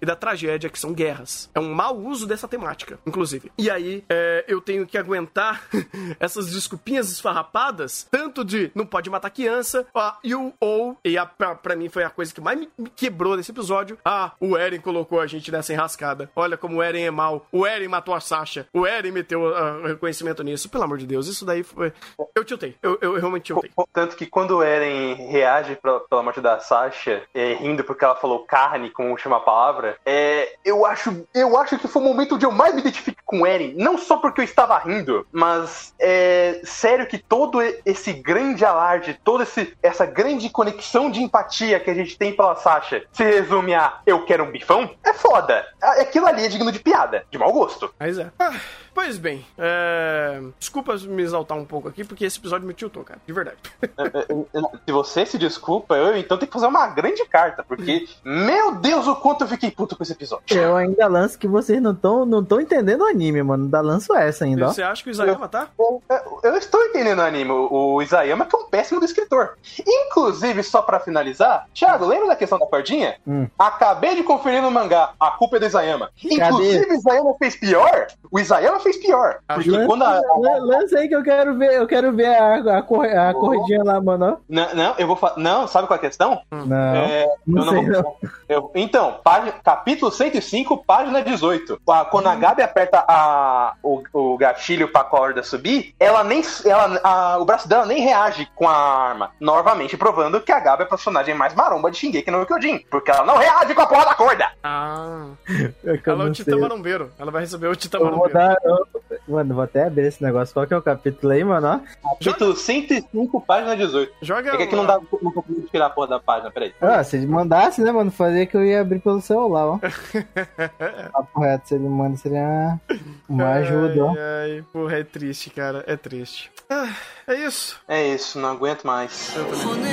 e da tragédia que são guerras. É um mau uso dessa temática, inclusive. E aí é, eu tenho que aguentar essas desculpinhas esfarrapadas, tanto de não pode matar criança, ah, e o ou, e a, pra, pra, mim foi a coisa que mais me, me, quebrou nesse episódio. Ah, o Eren colocou a gente nessa enrascada. Olha como o Eren é mal. O Eren matou a Sasha. O Eren meteu uh, reconhecimento nisso. Pelo amor de Deus, isso daí foi. Eu tiltei. Eu, eu, realmente tiltei. Tanto que quando o Eren reage pra, pela morte da Sasha, é, rindo porque ela falou carne com última palavra, é, eu, acho, eu acho que foi o momento onde eu mais me identifico com o Eren. Não só porque eu estava rindo, mas é sério que todo esse grande alarde, toda esse, essa grande conexão de empatia que a gente tem pela Sasha se resume a eu quero um bifão, é foda. Aquilo ali é digno de piada, de mau gosto. Mas é. Ah. Pois bem, é... desculpa me exaltar um pouco aqui, porque esse episódio me tiltou, cara, de verdade. É, é, é, se você se desculpa, eu então tenho que fazer uma grande carta, porque, meu Deus, o quanto eu fiquei puto com esse episódio. Eu ainda lanço que vocês não estão não tão entendendo o anime, mano. Da lanço essa ainda. Você acha que o Isayama tá? Eu, eu, eu estou entendendo o anime. O, o Isayama que é um péssimo do escritor. Inclusive, só pra finalizar, Thiago, lembra da questão da cordinha? Hum. Acabei de conferir no mangá. A culpa é do Isayama. Inclusive, o Isayama fez pior. O Isayama fez pior. Porque lança, quando a, a... Lança aí que eu quero ver, eu quero ver a, a, cor, a corridinha lá, mano. Não, não, eu vou falar. Não, sabe qual é a questão? Não. É, não, eu não, vou... eu... Então, página... capítulo 105, página 18. Quando a Gabi aperta a... o, o gatilho pra corda subir, ela nem. Ela, a... O braço dela nem reage com a arma. Novamente provando que a Gabi é a personagem mais maromba de Shingeki no Kyojin. Porque ela não reage com a porra da corda. Ah. ela é o Titã Marombeiro. Ela vai receber o Titã Marombeiro. Dar, eu, Mano, vou até abrir esse negócio. Qual que é o capítulo aí, mano? Capítulo 105, página 18. Joga. É que aqui não dá não consigo tirar a porra da página, peraí. Ah, se ele mandasse, né, mano? Fazia que eu ia abrir pelo celular, ó. Papo reto, se ele manda, seria uma ajuda, ó. Ai, porra, é triste, cara. É triste. Ah, é isso. É isso, não aguento mais. Eu também.